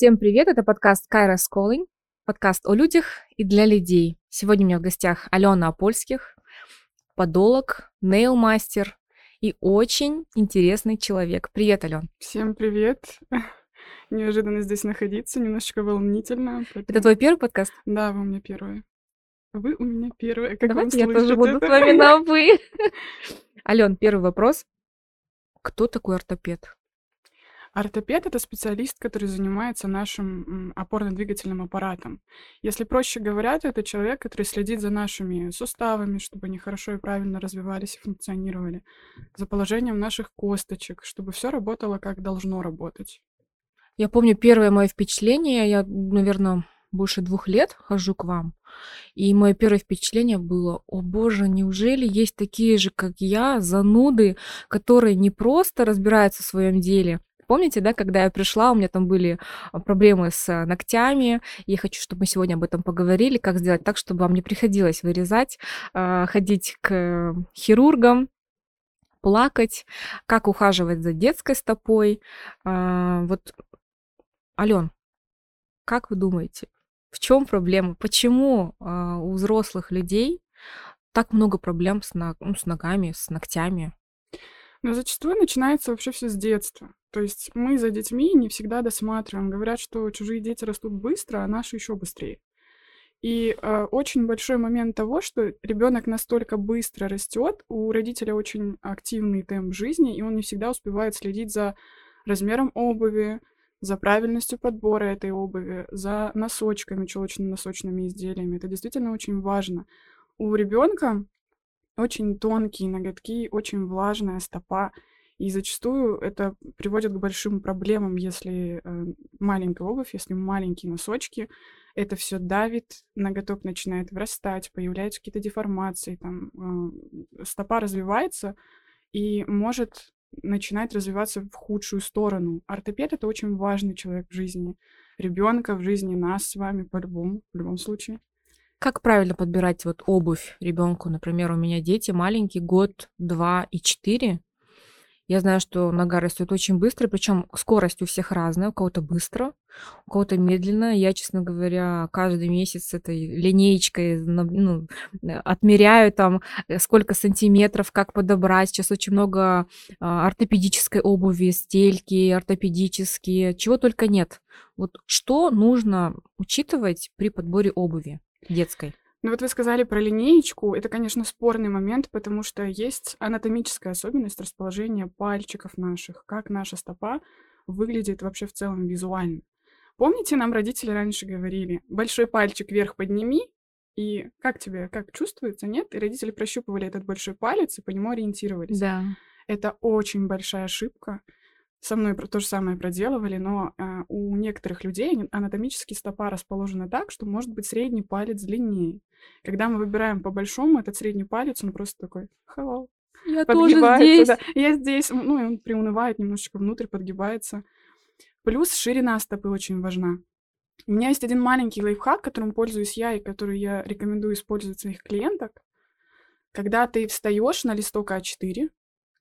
Всем привет, это подкаст Кайра Calling, подкаст о людях и для людей. Сегодня у меня в гостях Алена Апольских, подолог, нейл-мастер и очень интересный человек. Привет, Ален. Всем привет. Неожиданно здесь находиться, немножечко волнительно. Поэтому... Это твой первый подкаст? Да, вы у меня первый. Вы у меня первый. Как Давайте я тоже буду это? с вами на «вы». Ален, первый вопрос. Кто такой ортопед? Ортопед — это специалист, который занимается нашим опорно-двигательным аппаратом. Если проще говоря, то это человек, который следит за нашими суставами, чтобы они хорошо и правильно развивались и функционировали, за положением наших косточек, чтобы все работало как должно работать. Я помню первое мое впечатление, я, наверное, больше двух лет хожу к вам. И мое первое впечатление было, о боже, неужели есть такие же, как я, зануды, которые не просто разбираются в своем деле, Помните, да, когда я пришла, у меня там были а, проблемы с а, ногтями. Я хочу, чтобы мы сегодня об этом поговорили, как сделать так, чтобы вам не приходилось вырезать, а, ходить к хирургам, плакать, как ухаживать за детской стопой. Вот, Ален, как вы думаете, в чем проблема? Почему у взрослых людей так много проблем с, ну, с ногами, с ногтями? Но зачастую начинается вообще все с детства. То есть мы за детьми не всегда досматриваем. Говорят, что чужие дети растут быстро, а наши еще быстрее. И э, очень большой момент того, что ребенок настолько быстро растет, у родителя очень активный темп жизни, и он не всегда успевает следить за размером обуви, за правильностью подбора этой обуви, за носочками, чулочно-носочными изделиями. Это действительно очень важно. У ребенка очень тонкие ноготки, очень влажная стопа, и зачастую это приводит к большим проблемам, если э, маленькая обувь, если маленькие носочки, это все давит, ноготок начинает вырастать, появляются какие-то деформации, там э, стопа развивается и может начинать развиваться в худшую сторону. Ортопед это очень важный человек в жизни ребенка, в жизни нас с вами по-любому, в любом случае. Как правильно подбирать вот обувь ребенку? Например, у меня дети маленькие, год, два и четыре. Я знаю, что нога растет очень быстро, причем скорость у всех разная, у кого-то быстро, у кого-то медленно. Я, честно говоря, каждый месяц этой линеечкой ну, отмеряю там, э, сколько сантиметров, как подобрать. Сейчас очень много а, ортопедической обуви, стельки ортопедические, чего только нет. Вот что нужно учитывать при подборе обуви детской? Ну вот вы сказали про линеечку. Это, конечно, спорный момент, потому что есть анатомическая особенность расположения пальчиков наших, как наша стопа выглядит вообще в целом визуально. Помните, нам родители раньше говорили, большой пальчик вверх подними, и как тебе, как чувствуется, нет? И родители прощупывали этот большой палец и по нему ориентировались. Да. Это очень большая ошибка со мной то же самое проделывали, но э, у некоторых людей анатомически стопа расположена так, что может быть средний палец длиннее. Когда мы выбираем по большому, этот средний палец, он просто такой hello. Я тоже здесь. Да. Я здесь. Ну, и он приунывает немножечко внутрь, подгибается. Плюс ширина стопы очень важна. У меня есть один маленький лайфхак, которым пользуюсь я и который я рекомендую использовать своих клиенток. Когда ты встаешь на листок А4,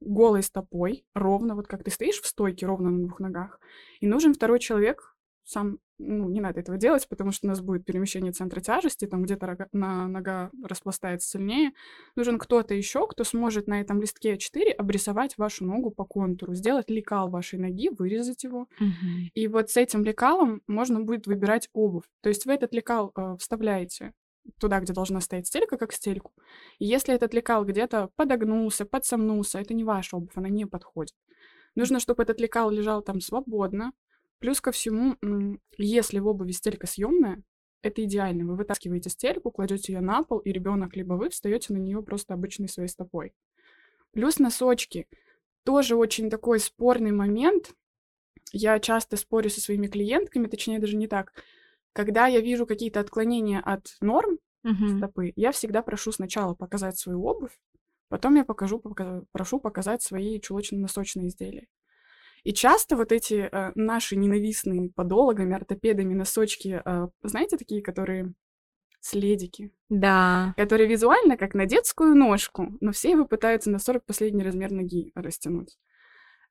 голой стопой, ровно, вот как ты стоишь в стойке, ровно на двух ногах, и нужен второй человек, сам, ну, не надо этого делать, потому что у нас будет перемещение центра тяжести, там где-то рога, на, нога распластается сильнее. Нужен кто-то еще, кто сможет на этом листке А4 обрисовать вашу ногу по контуру, сделать лекал вашей ноги, вырезать его. Угу. И вот с этим лекалом можно будет выбирать обувь. То есть вы этот лекал э, вставляете туда, где должна стоять стелька, как стельку. И если этот лекал где-то подогнулся, подсомнулся, это не ваша обувь, она не подходит. Нужно, чтобы этот лекал лежал там свободно. Плюс ко всему, если в обуви стелька съемная, это идеально. Вы вытаскиваете стельку, кладете ее на пол, и ребенок либо вы встаете на нее просто обычной своей стопой. Плюс носочки. Тоже очень такой спорный момент. Я часто спорю со своими клиентками, точнее даже не так. Когда я вижу какие-то отклонения от норм uh-huh. стопы, я всегда прошу сначала показать свою обувь, потом я покажу, пока, прошу показать свои чулочно-носочные изделия. И часто вот эти э, наши ненавистные подологами, ортопедами носочки, э, знаете, такие, которые следики. Да. Которые визуально как на детскую ножку, но все его пытаются на 40 последний размер ноги растянуть.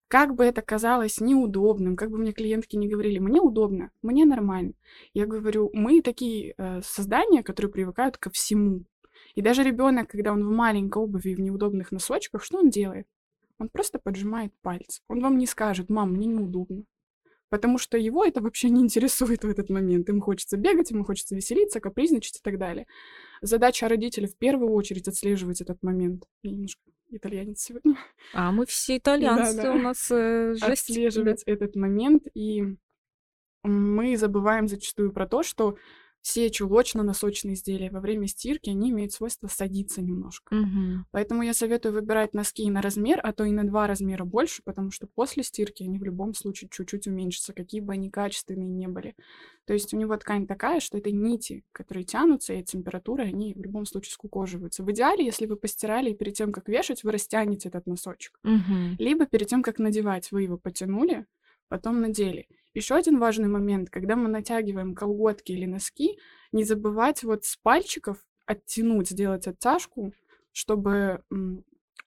Как бы это казалось неудобным, как бы мне клиентки не говорили, мне удобно, мне нормально. Я говорю, мы такие э, создания, которые привыкают ко всему. И даже ребенок, когда он в маленькой обуви и в неудобных носочках, что он делает? Он просто поджимает пальцы. Он вам не скажет, мам, мне неудобно. Потому что его это вообще не интересует в этот момент. Ему хочется бегать, ему хочется веселиться, капризничать и так далее. Задача родителей в первую очередь отслеживать этот момент. Я немножко итальянец сегодня. А мы все итальянцы, да, да. у нас э, жесть. Отслеживать этот момент, и мы забываем зачастую про то, что все чулочно-носочные изделия во время стирки, они имеют свойство садиться немножко. Угу. Поэтому я советую выбирать носки на размер, а то и на два размера больше, потому что после стирки они в любом случае чуть-чуть уменьшатся, какие бы они качественные не были. То есть у него ткань такая, что это нити, которые тянутся, и температуры, они в любом случае скукоживаются. В идеале, если вы постирали, и перед тем, как вешать, вы растянете этот носочек. Угу. Либо перед тем, как надевать, вы его потянули, потом надели. Еще один важный момент, когда мы натягиваем колготки или носки, не забывать вот с пальчиков оттянуть, сделать оттяжку, чтобы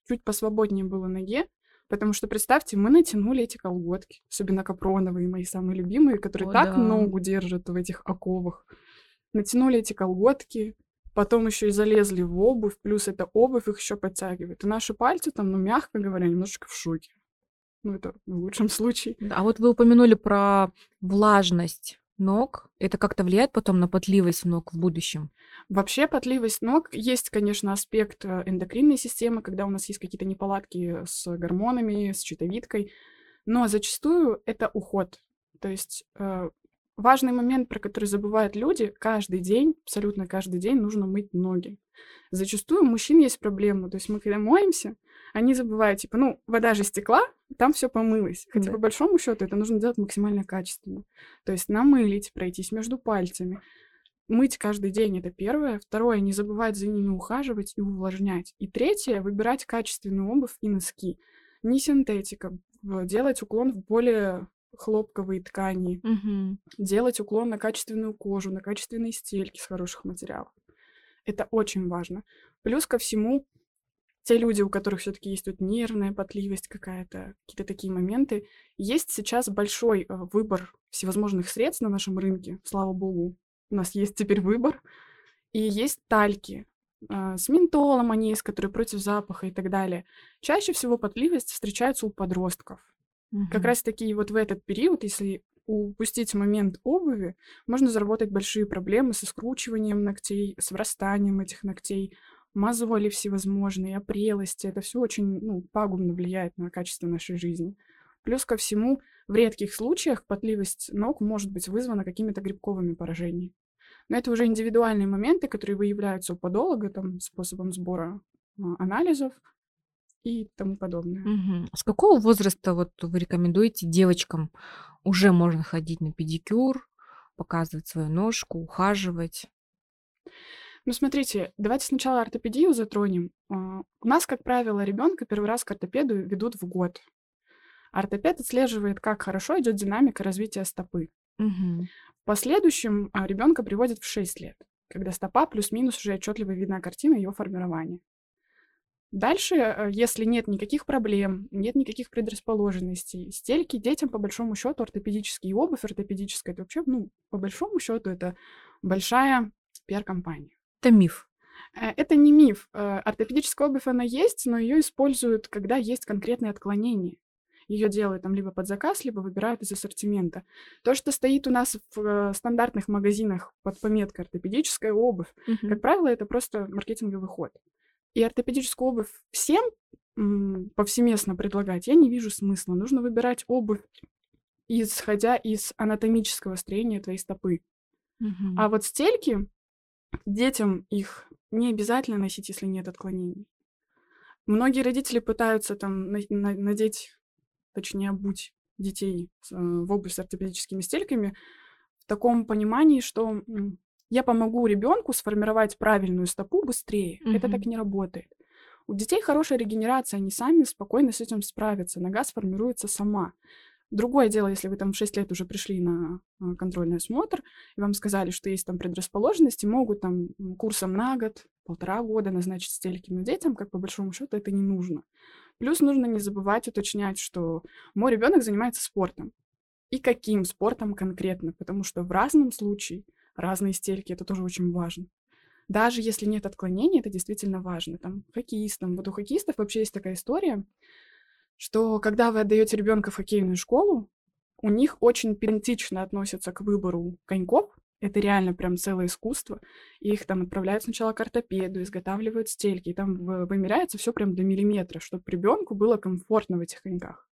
чуть посвободнее было ноге, потому что представьте, мы натянули эти колготки, особенно капроновые, мои самые любимые, которые О, так да. ногу держат в этих оковах. Натянули эти колготки, потом еще и залезли в обувь, плюс эта обувь их еще подтягивает. И наши пальцы там, ну, мягко говоря, немножечко в шоке. Ну, это в лучшем случае. А вот вы упомянули про влажность ног. Это как-то влияет потом на потливость ног в будущем? Вообще потливость ног есть, конечно, аспект э, эндокринной системы, когда у нас есть какие-то неполадки с гормонами, с щитовидкой, но зачастую это уход. То есть э, важный момент, про который забывают люди, каждый день, абсолютно каждый день нужно мыть ноги. Зачастую у мужчин есть проблема. То есть мы когда моемся, они забывают, типа, ну, вода же стекла, там все помылось. Хотя да. по большому счету это нужно делать максимально качественно. То есть намылить, пройтись между пальцами. Мыть каждый день это первое. Второе, не забывать за ними ухаживать и увлажнять. И третье, выбирать качественную обувь и носки. Не синтетика. Делать уклон в более хлопковые ткани. Угу. Делать уклон на качественную кожу, на качественные стельки с хороших материалов. Это очень важно. Плюс ко всему, те люди, у которых все-таки есть тут нервная потливость какая-то, какие-то такие моменты, есть сейчас большой э, выбор всевозможных средств на нашем рынке, слава богу. У нас есть теперь выбор. И есть тальки. Э, с ментолом они есть, которые против запаха и так далее. Чаще всего потливость встречается у подростков. Угу. Как раз таки вот в этот период, если упустить момент обуви, можно заработать большие проблемы со скручиванием ногтей, с врастанием этих ногтей, мозоли всевозможные, опрелости. Это все очень ну, пагубно влияет на качество нашей жизни. Плюс ко всему, в редких случаях потливость ног может быть вызвана какими-то грибковыми поражениями. Но это уже индивидуальные моменты, которые выявляются у подолога там, способом сбора а, анализов и тому подобное. Угу. С какого возраста вот вы рекомендуете девочкам уже можно ходить на педикюр, показывать свою ножку, ухаживать? Ну, смотрите, давайте сначала ортопедию затронем. А, у нас, как правило, ребенка первый раз к ортопеду ведут в год. Ортопед отслеживает, как хорошо идет динамика развития стопы. Угу. В последующем а, ребенка приводят в 6 лет, когда стопа плюс-минус уже отчетливо видна картина ее формирования. Дальше, э, если нет никаких проблем, нет никаких предрасположенностей, стельки детям, по большому счету, ортопедические обувь ортопедическая, это вообще, ну, по большому счету, это большая пиар-компания. Это миф. Э, это не миф. Э, ортопедическая обувь, она есть, но ее используют, когда есть конкретные отклонения. Ее делают там либо под заказ, либо выбирают из ассортимента. То, что стоит у нас в э, стандартных магазинах под пометкой ортопедическая обувь, угу. как правило, это просто маркетинговый ход. И ортопедическую обувь всем повсеместно предлагать я не вижу смысла. Нужно выбирать обувь, исходя из анатомического строения твоей стопы. Угу. А вот стельки детям их не обязательно носить, если нет отклонений. Многие родители пытаются там надеть, точнее, обуть детей э, в обувь с ортопедическими стельками в таком понимании, что я помогу ребенку сформировать правильную стопу быстрее. Mm-hmm. Это так не работает. У детей хорошая регенерация, они сами спокойно с этим справятся. Нога сформируется сама. Другое дело, если вы там в 6 лет уже пришли на а, контрольный осмотр, и вам сказали, что есть там предрасположенности, могут там курсом на год, полтора года назначить стельки, но детям, как по большому счету, это не нужно. Плюс нужно не забывать уточнять, что мой ребенок занимается спортом. И каким спортом конкретно, потому что в разном случае разные стельки, это тоже очень важно. Даже если нет отклонений, это действительно важно. Там хоккеистам, вот у хоккеистов вообще есть такая история, что когда вы отдаете ребенка в хоккейную школу, у них очень педантично относятся к выбору коньков. Это реально прям целое искусство. их там отправляют сначала к ортопеду, изготавливают стельки, и там вымеряется все прям до миллиметра, чтобы ребенку было комфортно в этих коньках.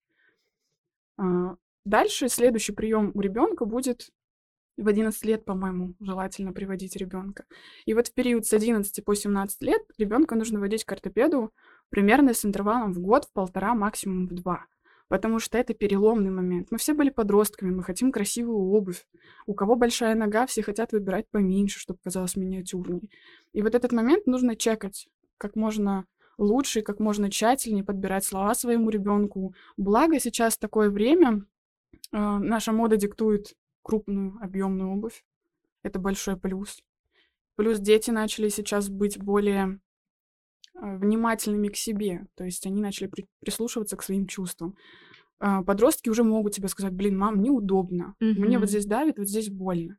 А, дальше следующий прием у ребенка будет в 11 лет, по-моему, желательно приводить ребенка. И вот в период с 11 по 17 лет ребенка нужно водить к ортопеду примерно с интервалом в год, в полтора, максимум в два. Потому что это переломный момент. Мы все были подростками, мы хотим красивую обувь. У кого большая нога, все хотят выбирать поменьше, чтобы казалось миниатюрней. И вот этот момент нужно чекать как можно лучше, как можно тщательнее подбирать слова своему ребенку. Благо сейчас такое время, э, наша мода диктует крупную, объемную обувь. Это большой плюс. Плюс дети начали сейчас быть более внимательными к себе, то есть они начали при- прислушиваться к своим чувствам. Э, подростки уже могут тебе сказать, блин, мам, неудобно, mm-hmm. мне вот здесь давит, вот здесь больно.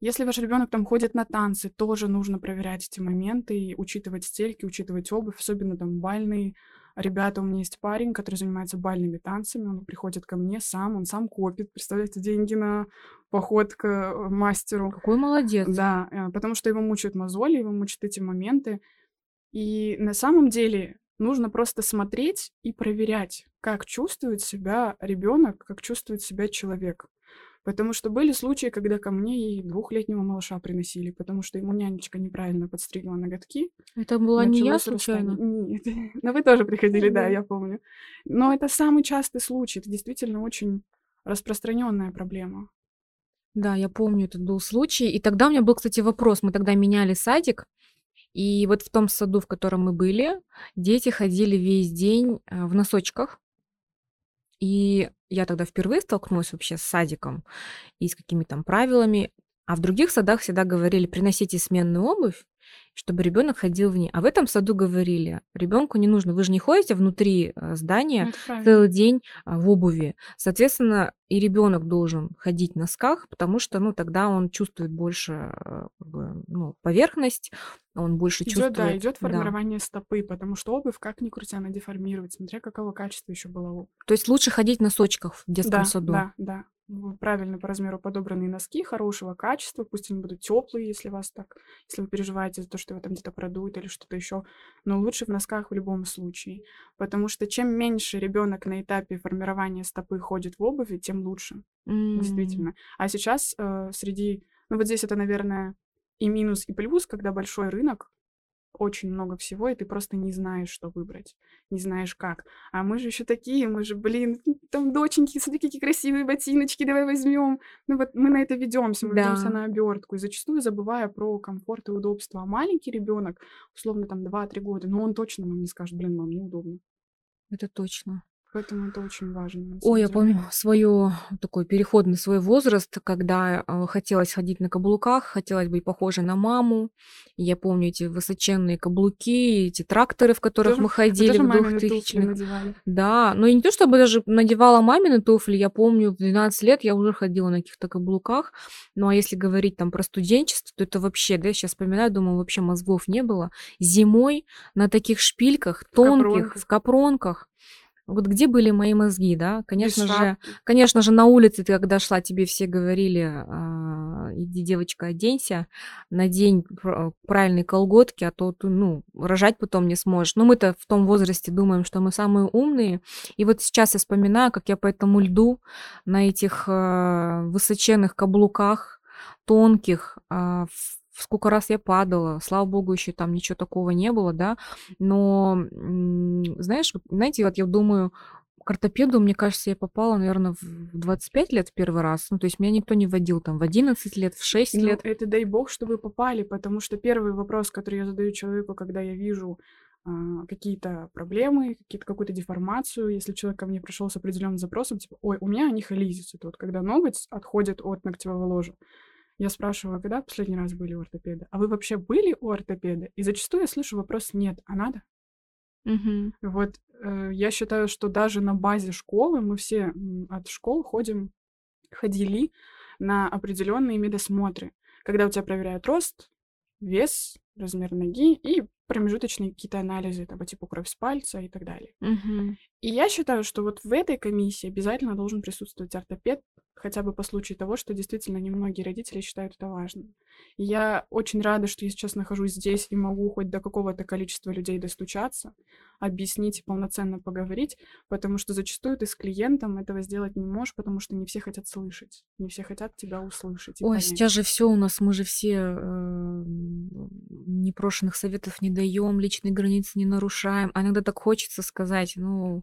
Если ваш ребенок там ходит на танцы, тоже нужно проверять эти моменты и учитывать стельки, учитывать обувь, особенно там бальные ребята, у меня есть парень, который занимается бальными танцами, он приходит ко мне сам, он сам копит, представляете, деньги на поход к э, мастеру. Какой молодец. Да, э, потому что его мучают мозоли, его мучают эти моменты. И на самом деле нужно просто смотреть и проверять, как чувствует себя ребенок, как чувствует себя человек. Потому что были случаи, когда ко мне и двухлетнего малыша приносили, потому что ему нянечка неправильно подстригла ноготки. Это была не я случайно? Нет. Но вы тоже приходили, да, я помню. Но это самый частый случай. Это действительно очень распространенная проблема. Да, я помню, этот был случай. И тогда у меня был, кстати, вопрос. Мы тогда меняли садик, и вот в том саду, в котором мы были, дети ходили весь день э, в носочках. И я тогда впервые столкнулась вообще с садиком и с какими-то правилами. А в других садах всегда говорили, приносите сменную обувь, чтобы ребенок ходил в ней. А в этом саду говорили, ребенку не нужно, вы же не ходите внутри э, здания ну, целый день а, в обуви. Соответственно, и ребенок должен ходить в носках, потому что, ну, тогда он чувствует больше э, как бы, ну, поверхность, он больше идет, чувствует. Да, идет формирование да. стопы, потому что обувь, как ни крути, она деформирует, смотря какого качества еще была То есть лучше ходить в носочках в детском да, саду. Да, да правильно по размеру подобранные носки хорошего качества, пусть они будут теплые, если вас так, если вы переживаете за то, что его там где-то продует или что-то еще, но лучше в носках в любом случае, потому что чем меньше ребенок на этапе формирования стопы ходит в обуви, тем лучше, mm. действительно. А сейчас э, среди, ну вот здесь это, наверное, и минус, и плюс, когда большой рынок, очень много всего, и ты просто не знаешь, что выбрать, не знаешь как. А мы же еще такие, мы же, блин, там доченьки, смотри, какие красивые ботиночки, давай возьмем. Ну вот мы на это ведемся, мы да. ведемся на обертку, и зачастую забывая про комфорт и удобство. А маленький ребенок, условно там 2-3 года, ну он точно нам не скажет, блин, мам, неудобно. Это точно. Поэтому это очень важно. Ой, я помню свою такой переходный свой возраст, когда э, хотелось ходить на каблуках, хотелось быть похожей на маму. Я помню эти высоченные каблуки, эти тракторы, в которых тоже, мы ходили в двухтысячных. Да, но и не то чтобы даже надевала мамины туфли, я помню, в 12 лет я уже ходила на каких-то каблуках. Ну а если говорить там про студенчество, то это вообще, да, я сейчас вспоминаю, думаю, вообще мозгов не было. Зимой на таких шпильках тонких, в капронках вот где были мои мозги, да? Конечно же, конечно же, на улице ты, когда шла, тебе все говорили, а, иди, девочка, оденься, надень правильные колготки, а то ты, ну, рожать потом не сможешь. Но мы-то в том возрасте думаем, что мы самые умные. И вот сейчас я вспоминаю, как я по этому льду на этих а, высоченных каблуках, тонких, а, сколько раз я падала, слава богу, еще там ничего такого не было, да, но, знаешь, знаете, вот я думаю, к ортопеду, мне кажется, я попала, наверное, в 25 лет в первый раз. Ну, то есть меня никто не водил там в 11 лет, в 6 ну, лет. Это дай бог, что вы попали, потому что первый вопрос, который я задаю человеку, когда я вижу а, какие-то проблемы, какие-то, какую-то деформацию, если человек ко мне пришел с определенным запросом, типа, ой, у меня анихолизис, это вот когда ноготь отходит от ногтевого ложа. Я спрашиваю, когда последний раз были у ортопеда? А вы вообще были у ортопеда? И зачастую я слышу вопрос «нет», а надо? Мгм. Вот э, я считаю, что даже на базе школы мы все от школ ходим, ходили на определенные медосмотры, когда у тебя проверяют рост, вес, размер ноги и промежуточные какие-то анализы, там, по типу кровь с пальца и так далее. Мгм. И я считаю, что вот в этой комиссии обязательно должен присутствовать ортопед, хотя бы по случаю того, что действительно немногие родители считают это важным. И я очень рада, что я сейчас нахожусь здесь и могу хоть до какого-то количества людей достучаться, объяснить и полноценно поговорить, потому что зачастую ты с клиентом этого сделать не можешь, потому что не все хотят слышать, не все хотят тебя услышать. Ой, понять. сейчас же все у нас, мы же все э, непрошенных советов не даем, личные границы не нарушаем. А иногда так хочется сказать, ну,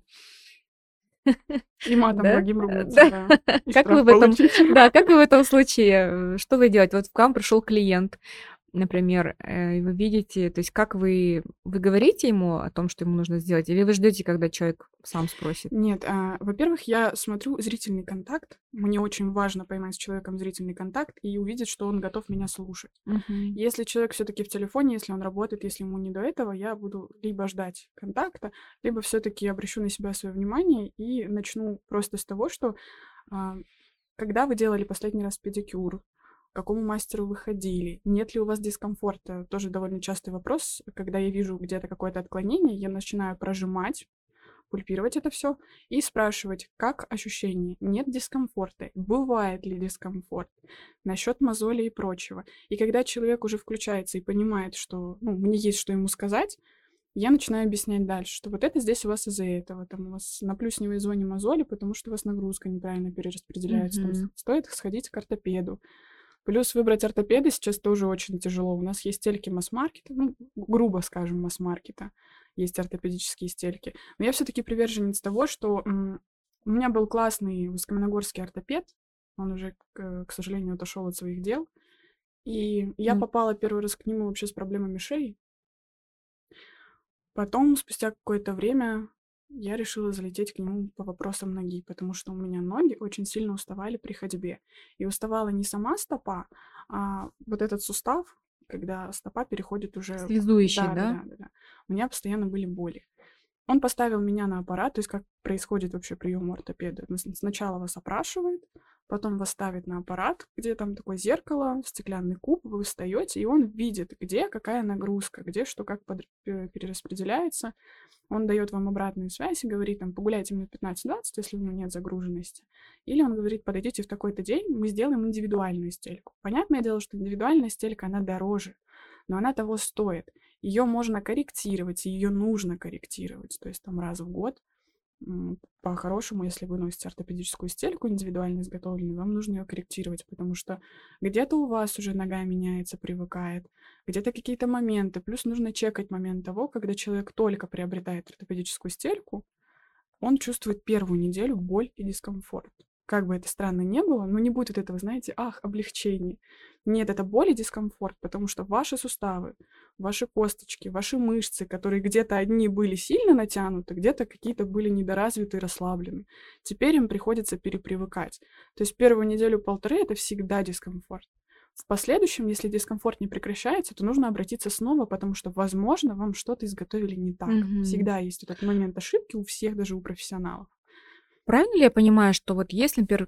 И матом да? другим ругаться, да. да. Как вы в этом, да, как вы в этом случае, э, что вы делаете? Вот к вам пришел клиент, например, э, вы видите, то есть как вы, вы говорите ему о том, что ему нужно сделать, или вы ждете, когда человек сам спросит? Нет, а, во-первых, я смотрю зрительный контакт. Мне очень важно поймать с человеком зрительный контакт и увидеть, что он готов меня слушать. Мгм. Если человек все-таки в телефоне, если он работает, если ему не до этого, я буду либо ждать контакта, либо все-таки обращу на себя свое внимание и начну просто с того, что а, когда вы делали последний раз педикюр, к какому мастеру вы ходили, нет ли у вас дискомфорта, тоже довольно частый вопрос. Когда я вижу где-то какое-то отклонение, я начинаю прожимать, пульпировать это все и спрашивать, как ощущение, нет дискомфорта, бывает ли дискомфорт, насчет мозоли и прочего. И когда человек уже включается и понимает, что ну, мне есть что ему сказать, я начинаю объяснять дальше, что вот это здесь у вас из-за этого, там у вас на плюсневой зоне мозоли, потому что у вас нагрузка неправильно перераспределяется, там Мгм. стоит сходить к ортопеду. Плюс выбрать ортопеда сейчас тоже очень тяжело. У нас есть стельки масс-маркета, ну, грубо скажем, масс-маркета. Есть ортопедические стельки. Но я все-таки приверженец того, что у меня был классный высокоминогорский ортопед. Он уже, к, к сожалению, отошел от своих дел. И я М. попала первый раз к нему вообще с проблемами шеи. Потом, спустя какое-то время, я решила залететь к нему по вопросам ноги, потому что у меня ноги очень сильно уставали при ходьбе. И уставала не сама стопа, а вот этот сустав, когда стопа переходит уже... Связующий, Да, да, да? да, да. У меня постоянно были боли. Он поставил меня на аппарат, то есть как происходит вообще прием ортопеда. Сначала вас опрашивает, потом вас ставит на аппарат, где там такое зеркало, стеклянный куб, вы встаете, и он видит, где какая нагрузка, где что как подр- пе- перераспределяется. Он дает вам обратную связь и говорит, там, погуляйте минут 15-20, если у него нет загруженности. Или он говорит, подойдите в такой-то день, мы сделаем индивидуальную стельку. Понятное дело, что индивидуальная стелька, она дороже, но она того стоит. Ее можно корректировать, ее нужно корректировать, то есть там раз в год. По-хорошему, если вы носите ортопедическую стельку индивидуально изготовленную, вам нужно ее корректировать, потому что где-то у вас уже нога меняется, привыкает, где-то какие-то моменты. Плюс нужно чекать момент того, когда человек только приобретает ортопедическую стельку, он чувствует первую неделю боль и дискомфорт. Как бы это странно не было, но не будет от этого, знаете, ах, облегчение. Нет, это боль и дискомфорт, потому что ваши суставы, ваши косточки, ваши мышцы, которые где-то одни были сильно натянуты, где-то какие-то были недоразвиты и расслаблены. Теперь им приходится перепривыкать. То есть первую неделю-полторы это всегда дискомфорт. В последующем, если дискомфорт не прекращается, то нужно обратиться снова, потому что, возможно, вам что-то изготовили не так. Мгм. Всегда есть этот момент ошибки у всех, даже у профессионалов. Правильно ли я понимаю, что вот если, например,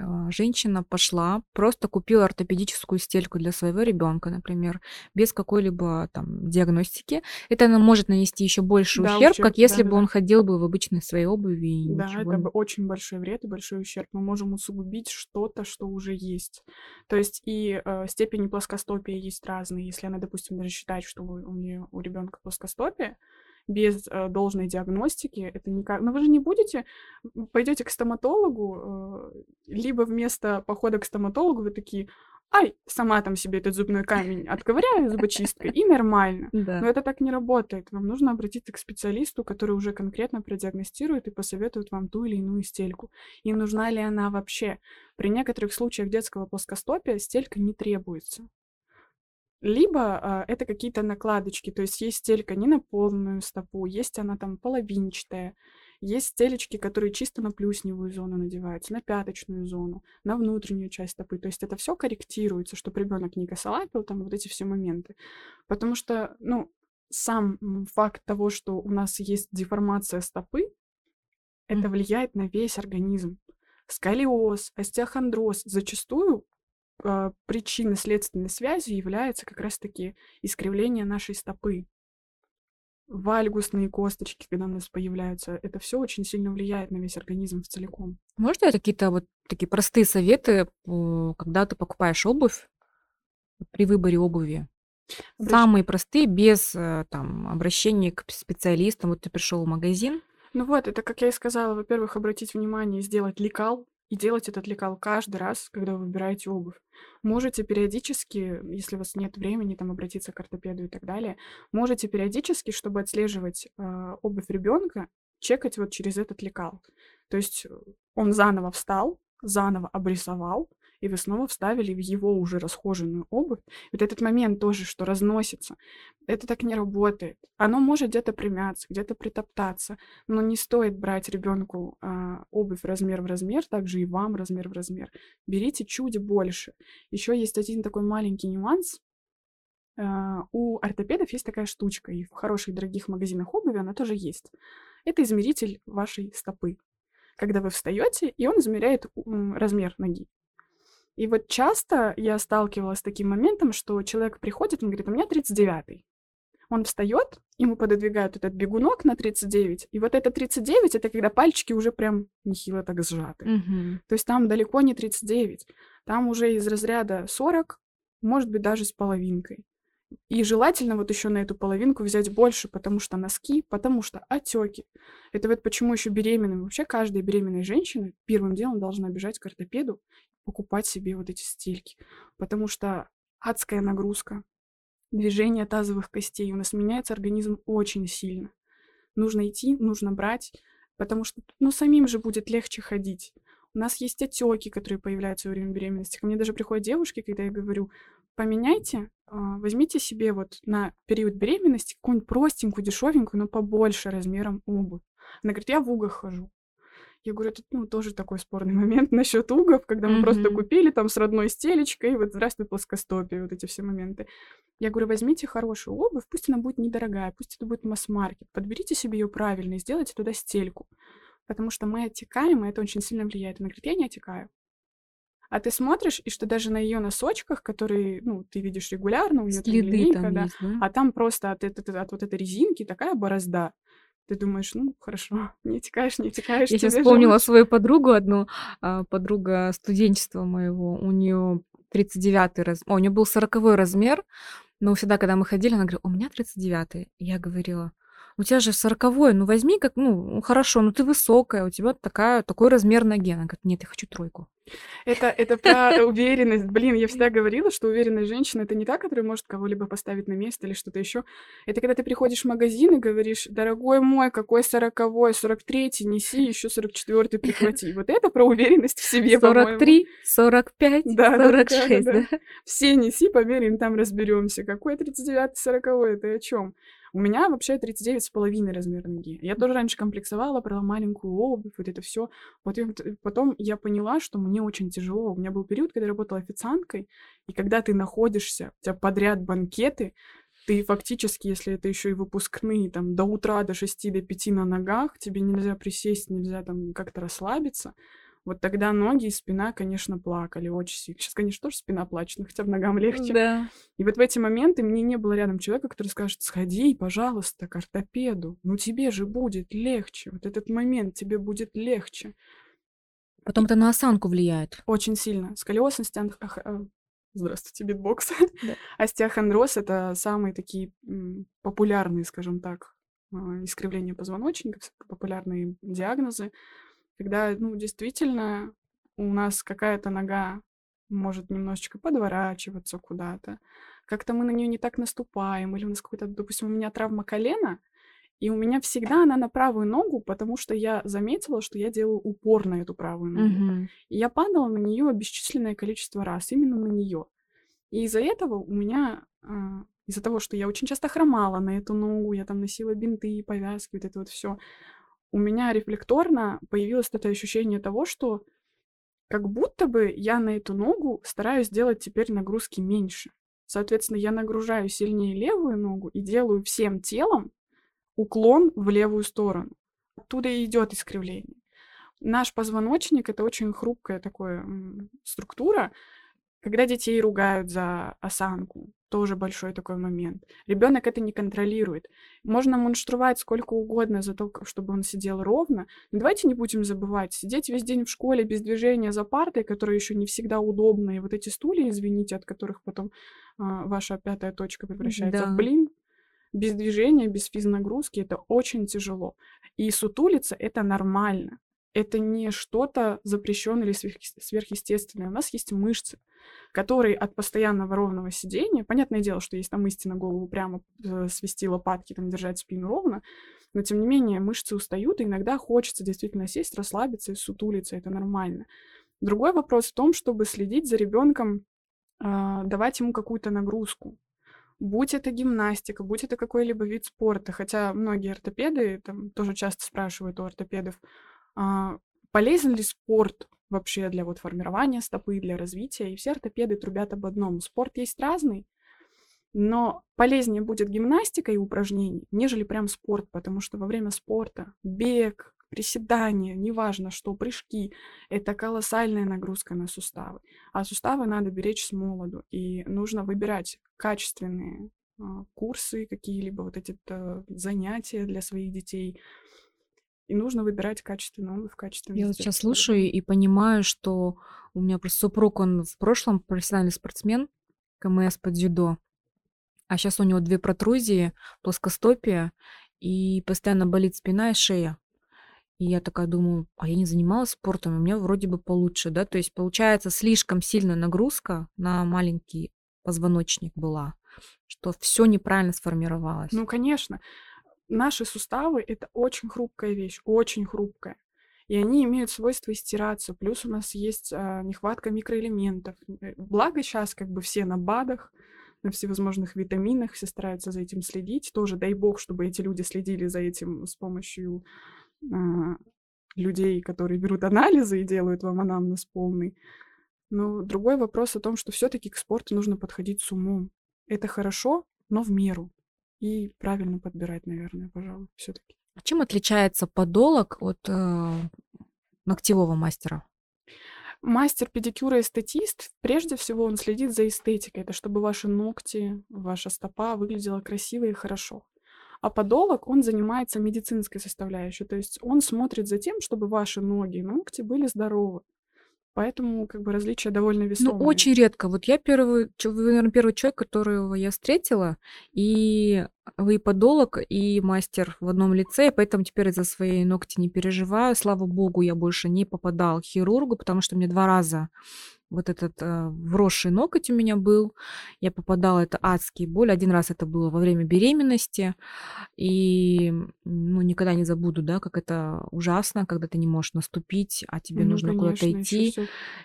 а, женщина пошла, просто купила ортопедическую стельку для своего ребенка, например, без какой-либо там диагностики, это она может нанести еще больше Да, ущерб, ущерб, как если бы да-да-да. он ходил бы в обычной своей обуви и Да, ничего это очень большой вред и большой ущерб. Мы можем усугубить что-то, что уже есть. То есть и э, степени плоскостопия есть разные. Если она, допустим, даже считает, что вы- у нее у ребенка плоскостопие, без э, должной диагностики это никак. Но вы же не будете, пойдете к стоматологу, э, либо вместо похода к стоматологу вы такие, ай, сама там себе этот зубной камень отковыряю зубочисткой, и нормально. Да. Но это так не работает. Вам нужно обратиться к специалисту, который уже конкретно продиагностирует и посоветует вам ту или иную стельку. И нужна ли она вообще. При некоторых случаях детского плоскостопия стелька не требуется. Либо а, это какие-то накладочки, то есть есть стелька не на полную стопу, есть она там половинчатая, есть стелечки, которые чисто на плюсневую зону надеваются, на пяточную зону, на внутреннюю часть стопы. То есть это все корректируется, чтобы ребенок не косолапил, там вот эти все моменты. Потому что, ну, сам факт того, что у нас есть деформация стопы, это влияет на весь организм. Сколиоз, остеохондроз зачастую э, причиной следственной связи является как раз-таки искривление нашей стопы. Вальгусные косточки, когда у нас появляются, это все очень сильно влияет на весь организм в целиком. Может, дать какие-то вот такие простые советы, когда ты покупаешь обувь, при выборе обуви? Обращ... Самые простые, без э, там, обращения к специалистам. Вот ты пришел в магазин. Ну вот, это, как я и сказала, во-первых, обратить внимание и сделать лекал, и делать этот лекал каждый раз, когда вы выбираете обувь. Можете периодически, если у вас нет времени там обратиться к ортопеду и так далее, можете периодически, чтобы отслеживать э, обувь ребенка, чекать вот через этот лекал. То есть он заново встал, заново обрисовал, и вы снова вставили в его уже расхоженную обувь. Вот этот момент тоже, что разносится, это так не работает. Оно может где-то примяться, где-то притоптаться, но не стоит брать ребенку а, обувь размер в размер, также и вам размер в размер. Берите чуть больше. Еще есть один такой маленький нюанс. А, у ортопедов есть такая штучка, и в хороших дорогих магазинах обуви она тоже есть. Это измеритель вашей стопы когда вы встаете, и он измеряет размер ноги. И вот часто я сталкивалась с таким моментом, что человек приходит, он говорит, у меня 39-й. Он встает, ему пододвигают этот бегунок на 39, и вот это 39, это когда пальчики уже прям нехило так сжаты. Угу. То есть там далеко не 39, там уже из разряда 40, может быть, даже с половинкой. И желательно вот еще на эту половинку взять больше, потому что носки, потому что отеки. Это вот почему еще беременным. Вообще каждая беременная женщина первым делом должна бежать к ортопеду покупать себе вот эти стельки. Потому что адская нагрузка, движение тазовых костей. У нас меняется организм очень сильно. Нужно идти, нужно брать, потому что, ну, самим же будет легче ходить. У нас есть отеки, которые появляются во время беременности. Ко мне даже приходят девушки, когда я говорю, поменяйте, а, возьмите себе вот на период беременности какую-нибудь простенькую, дешевенькую, но побольше размером обувь. Она говорит, я в угах хожу. Я говорю, это ну, тоже такой спорный момент насчет угов, когда мы mm-hmm. просто купили там с родной стелечкой, вот здравствуй, плоскостопие, вот эти все моменты. Я говорю, возьмите хорошую обувь, пусть она будет недорогая, пусть это будет масс-маркет, подберите себе ее правильно и сделайте туда стельку. Потому что мы отекаем, и это очень сильно влияет. Она говорит, я не отекаю. А ты смотришь, и что даже на ее носочках, которые, ну, ты видишь регулярно, у нее Следы линейка, там да, есть, да, а там просто от, от, от, от вот этой резинки такая борозда. Ты думаешь, ну, хорошо, не текаешь, не текаешь. Я сейчас вспомнила же... свою подругу одну, а, подруга студенчества моего, у нее 39 размер, у нее был 40 размер, но всегда, когда мы ходили, она говорила, у меня 39 Я говорила, у тебя же сороковой, ну возьми как, ну хорошо, ну ты высокая, у тебя такая, такой размер ноги. Она говорит, нет, я хочу тройку. Это, это про уверенность. Блин, я всегда говорила, что уверенная женщина это не та, которая может кого-либо поставить на место или что-то еще. Это когда ты приходишь в магазин и говоришь, дорогой мой, какой сороковой, сорок третий, неси, еще сорок четвертый прихвати. Вот это про уверенность в себе, Сорок три, сорок пять, сорок шесть, да? Все неси, померяем, там разберемся. Какой тридцать девятый, сороковой, это о чем? У меня вообще 39 с половиной размер ноги. Я тоже раньше комплексовала, брала маленькую обувь, вот это все. Потом, потом я поняла, что мне очень тяжело. У меня был период, когда я работала официанткой, и когда ты находишься, у тебя подряд банкеты, ты фактически, если это еще и выпускные, там, до утра, до 6, до 5 на ногах, тебе нельзя присесть, нельзя там как-то расслабиться. Вот тогда ноги и спина, конечно, плакали очень сильно. Сейчас, конечно, тоже спина плачет, но хотя бы ногам легче. Да. И вот в эти моменты мне не было рядом человека, который скажет, сходи, пожалуйста, к ортопеду. Ну тебе же будет легче. Вот этот момент тебе будет легче. Потом это на осанку влияет. Очень сильно. Сколиоз, остеох... Э, здравствуйте, битбокс. Да. Остеохондроз — это самые такие популярные, скажем так, а, искривления позвоночника, популярные диагнозы когда, ну, действительно у нас какая-то нога может немножечко подворачиваться куда-то, как-то мы на нее не так наступаем, или у нас какой-то, допустим, у меня травма колена, и у меня всегда она на правую ногу, потому что я заметила, что я делаю упор на эту правую ногу. Mm-hmm. И я падала на нее бесчисленное количество раз, именно на нее. И из-за этого у меня, а, из-за того, что я очень часто хромала на эту ногу, я там носила бинты, повязки, вот это вот все, у меня рефлекторно появилось это ощущение того, что как будто бы я на эту ногу стараюсь сделать теперь нагрузки меньше. Соответственно, я нагружаю сильнее левую ногу и делаю всем телом уклон в левую сторону. Оттуда и идет искривление. Наш позвоночник — это очень хрупкая такая структура, когда детей ругают за осанку, тоже большой такой момент. Ребенок это не контролирует. Можно мунштровать сколько угодно за то, чтобы он сидел ровно. Но давайте не будем забывать, сидеть весь день в школе без движения за партой, которая еще не всегда удобна, и вот эти стулья, извините, от которых потом а, ваша пятая точка превращается да. в блин, без движения, без физнагрузки это очень тяжело. И сутулиться это нормально. Это не что-то запрещенное или сверхъестественное. У нас есть мышцы который от постоянного ровного сидения, понятное дело, что есть там истина голову прямо э, свести лопатки, там держать спину ровно, но тем не менее мышцы устают, и иногда хочется действительно сесть, расслабиться и сутулиться, это нормально. Другой вопрос в том, чтобы следить за ребенком, э, давать ему какую-то нагрузку. Будь это гимнастика, будь это какой-либо вид спорта, хотя многие ортопеды там тоже часто спрашивают у ортопедов, э, полезен ли спорт вообще для вот формирования стопы, для развития. И все ортопеды трубят об одном. Спорт есть разный, но полезнее будет гимнастика и упражнения, нежели прям спорт, потому что во время спорта бег, приседания, неважно что, прыжки, это колоссальная нагрузка на суставы. А суставы надо беречь с молоду, и нужно выбирать качественные а, курсы, какие-либо вот эти занятия для своих детей, и нужно выбирать качественную обувь, качественную Я вот сейчас слушаю и понимаю, что у меня просто супруг, он в прошлом профессиональный спортсмен, КМС под дзюдо, а сейчас у него две протрузии, плоскостопие, и постоянно болит спина и шея. И я такая думаю, а я не занималась спортом, у меня вроде бы получше, да, то есть получается слишком сильная нагрузка на маленький позвоночник была, что все неправильно сформировалось. Ну, конечно наши суставы — это очень хрупкая вещь, очень хрупкая. И они имеют свойство истираться. Плюс у нас есть а, нехватка микроэлементов. Э, благо сейчас как бы все на БАДах, на всевозможных витаминах, все стараются за этим следить. Тоже дай бог, чтобы эти люди следили за этим с помощью а, людей, которые берут анализы и делают вам анамнез полный. Но другой вопрос о том, что все-таки к спорту нужно подходить с умом. Это хорошо, но в меру и правильно подбирать, наверное, пожалуй, все-таки. А чем отличается подолог от э, ногтевого мастера? Мастер педикюра и статист, прежде всего, он следит за эстетикой, это чтобы ваши ногти, ваша стопа выглядела красиво и хорошо. А подолог, он занимается медицинской составляющей, то есть он смотрит за тем, чтобы ваши ноги и ногти были здоровы. Поэтому как бы различия довольно весомые. Ну, очень редко. Вот я первый, вы, наверное, первый человек, которого я встретила, и вы и подолог, и мастер в одном лице, поэтому теперь за свои ногти не переживаю. Слава богу, я больше не попадал к хирургу, потому что мне два раза вот этот э, вросший ноготь у меня был. Я попадала, это адские боли. Один раз это было во время беременности. И, ну, никогда не забуду, да, как это ужасно, когда ты не можешь наступить, а тебе ну, нужно куда-то идти.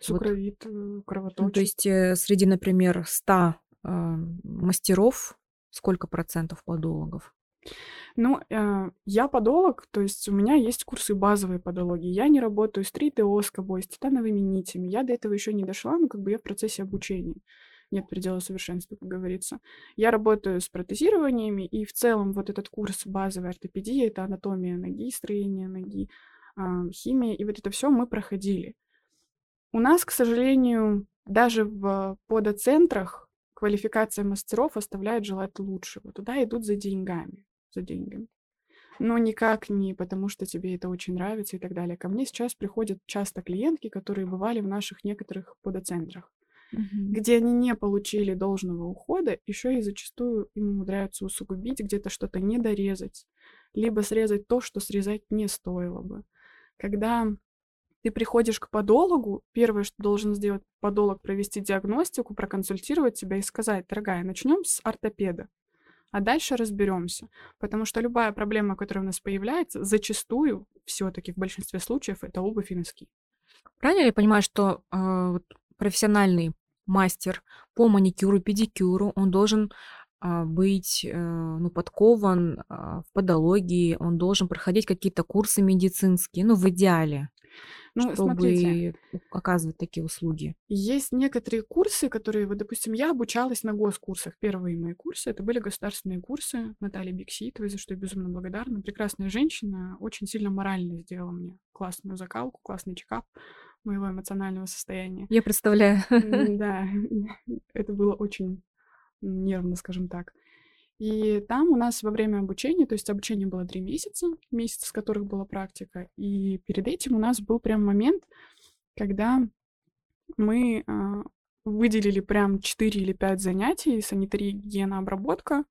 Сукровит, вот. кровоточит. Ну, то есть э, среди, например, 100 э, мастеров сколько процентов подологов? Ну, э, я подолог, то есть у меня есть курсы базовой подологии. Я не работаю с 3ТО, с кобой, с титановыми нитями. Я до этого еще не дошла, но как бы я в процессе обучения. Нет предела совершенства, как говорится. Я работаю с протезированиями, и в целом вот этот курс базовой ортопедии — это анатомия ноги, строение ноги, э, химия, и вот это все мы проходили. У нас, к сожалению, даже в подоцентрах квалификация мастеров оставляет желать лучшего. Туда идут за деньгами за деньги. Но никак не потому, что тебе это очень нравится и так далее. Ко мне сейчас приходят часто клиентки, которые бывали в наших некоторых подоцентрах, mm-hmm. где они не получили должного ухода, еще и зачастую им умудряются усугубить, где-то что-то не дорезать, либо срезать то, что срезать не стоило бы. Когда ты приходишь к подологу, первое, что должен сделать подолог, провести диагностику, проконсультировать тебя и сказать, дорогая, начнем с ортопеда а дальше разберемся. Потому что любая проблема, которая у нас появляется, зачастую, все-таки в большинстве случаев, это обувь и носки. Правильно я понимаю, что э, профессиональный мастер по маникюру, педикюру, он должен быть, э, ну, подкован а, в подологии, он должен проходить какие-то курсы медицинские, ну, в идеале. Ну, чтобы смотрите, оказывать такие услуги. Есть некоторые курсы, которые, вот, допустим, я обучалась на госкурсах. Первые мои курсы это были государственные курсы Натальи Бикситовой, за что я безумно благодарна. Прекрасная женщина, очень сильно морально сделала мне классную закалку, классный чекап моего эмоционального состояния. Я представляю. Да, это было очень нервно, скажем так. И там у нас во время обучения, то есть обучение было три месяца, месяц, с которых была практика, и перед этим у нас был прям момент, когда мы э, выделили прям 4 или 5 занятий, санитария, гигиена, обработка,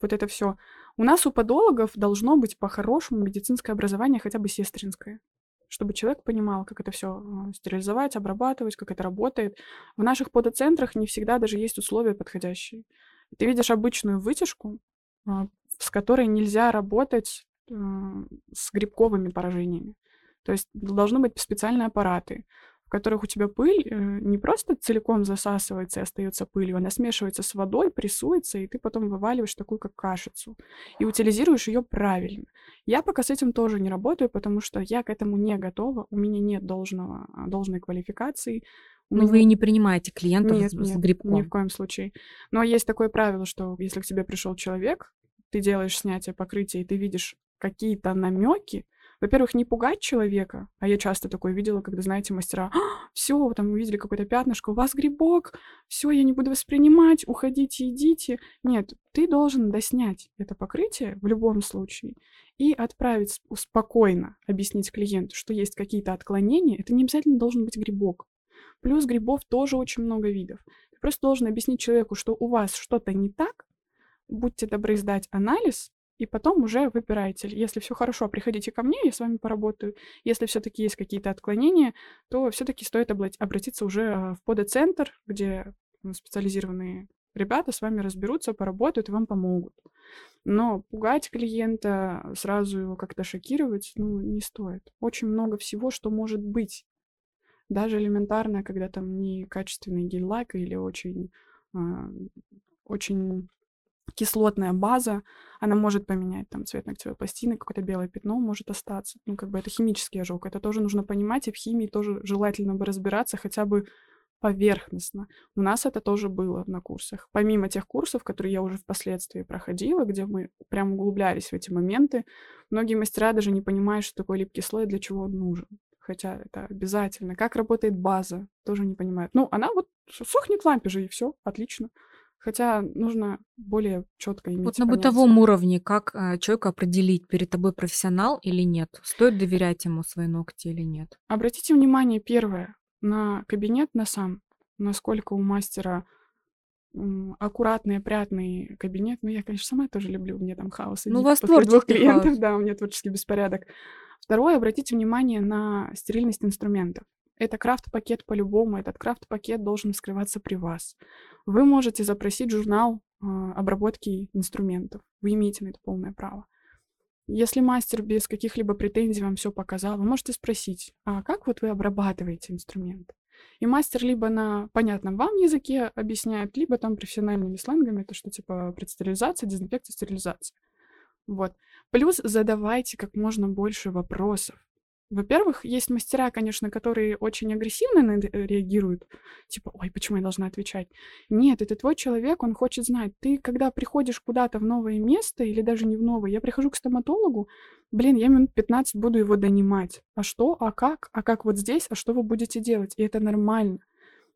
вот это все. У нас у подологов должно быть по-хорошему медицинское образование, хотя бы сестринское чтобы человек понимал, как это все стерилизовать, обрабатывать, как это работает. В наших подоцентрах не всегда даже есть условия подходящие. Ты видишь обычную вытяжку, а, с которой нельзя работать а, с грибковыми поражениями. То есть должны быть специальные аппараты, которых у тебя пыль э, не просто целиком засасывается и остается пылью, она смешивается с водой, прессуется, и ты потом вываливаешь такую, как кашицу, и утилизируешь ее правильно. Я пока с этим тоже не работаю, потому что я к этому не готова, у меня нет должного, а, должной квалификации, ну, вы не принимаете клиентов нет, с, нет, грибком. Ни в коем случае. Но есть такое правило, что если к тебе пришел человек, ты делаешь снятие покрытия, и ты видишь какие-то намеки, во-первых, не пугать человека, а я часто такое видела, когда, знаете, мастера, а, все, там увидели какое-то пятнышко, у вас грибок, все, я не буду воспринимать, уходите, идите. Нет, ты должен доснять это покрытие в любом случае и отправить спокойно, объяснить клиенту, что есть какие-то отклонения. Это не обязательно должен быть грибок. Плюс грибов тоже очень много видов. Ты просто должен объяснить человеку, что у вас что-то не так, будьте добры сдать анализ, и потом уже выбирайте. Если все хорошо, приходите ко мне, я с вами поработаю. Если все-таки есть какие-то отклонения, то все-таки стоит обратиться уже э, в подоцентр, где специализированные ребята с вами разберутся, поработают и вам помогут. Но пугать клиента, сразу его как-то шокировать, ну, не стоит. Очень много всего, что может быть даже элементарно, когда там некачественный гель-лак или очень, э, очень кислотная база, она может поменять там цвет ногтевой пластины, какое-то белое пятно может остаться. Ну, как бы это химический ожог. Это тоже нужно понимать, и в химии тоже желательно бы разбираться хотя бы поверхностно. У нас это тоже было на курсах. Помимо тех курсов, которые я уже впоследствии проходила, где мы прям углублялись в эти моменты, многие мастера даже не понимают, что такое липкий слой, для чего он нужен хотя это обязательно. Как работает база, тоже не понимают. Ну, она вот сохнет в лампе же, и все, отлично. Хотя нужно более четко иметь Вот на бытовом уровне, как э, человеку определить, перед тобой профессионал или нет? Стоит доверять ему свои ногти или нет? Обратите внимание, первое, на кабинет, на сам, насколько у мастера аккуратный, опрятный кабинет. Ну, я, конечно, сама тоже люблю, мне там хаос. Ну, у вас творческий клиентов, хаос. да, у меня творческий беспорядок. Второе, обратите внимание на стерильность инструментов. Это крафт-пакет по-любому, этот крафт-пакет должен скрываться при вас. Вы можете запросить журнал э, обработки инструментов. Вы имеете на это полное право. Если мастер без каких-либо претензий вам все показал, вы можете спросить, а как вот вы обрабатываете инструмент? И мастер либо на понятном вам языке объясняет, либо там профессиональными сленгами, это что типа предстерилизация, дезинфекция, стерилизация. Вот. Плюс задавайте как можно больше вопросов. Во-первых, есть мастера, конечно, которые очень агрессивно это реагируют. Типа, ой, почему я должна отвечать? Нет, это твой человек, он хочет знать. Ты, когда приходишь куда-то в новое место, или даже не в новое, я прихожу к стоматологу, блин, я минут 15 буду его донимать. А что? А как? А как вот здесь? А что вы будете делать? И это нормально.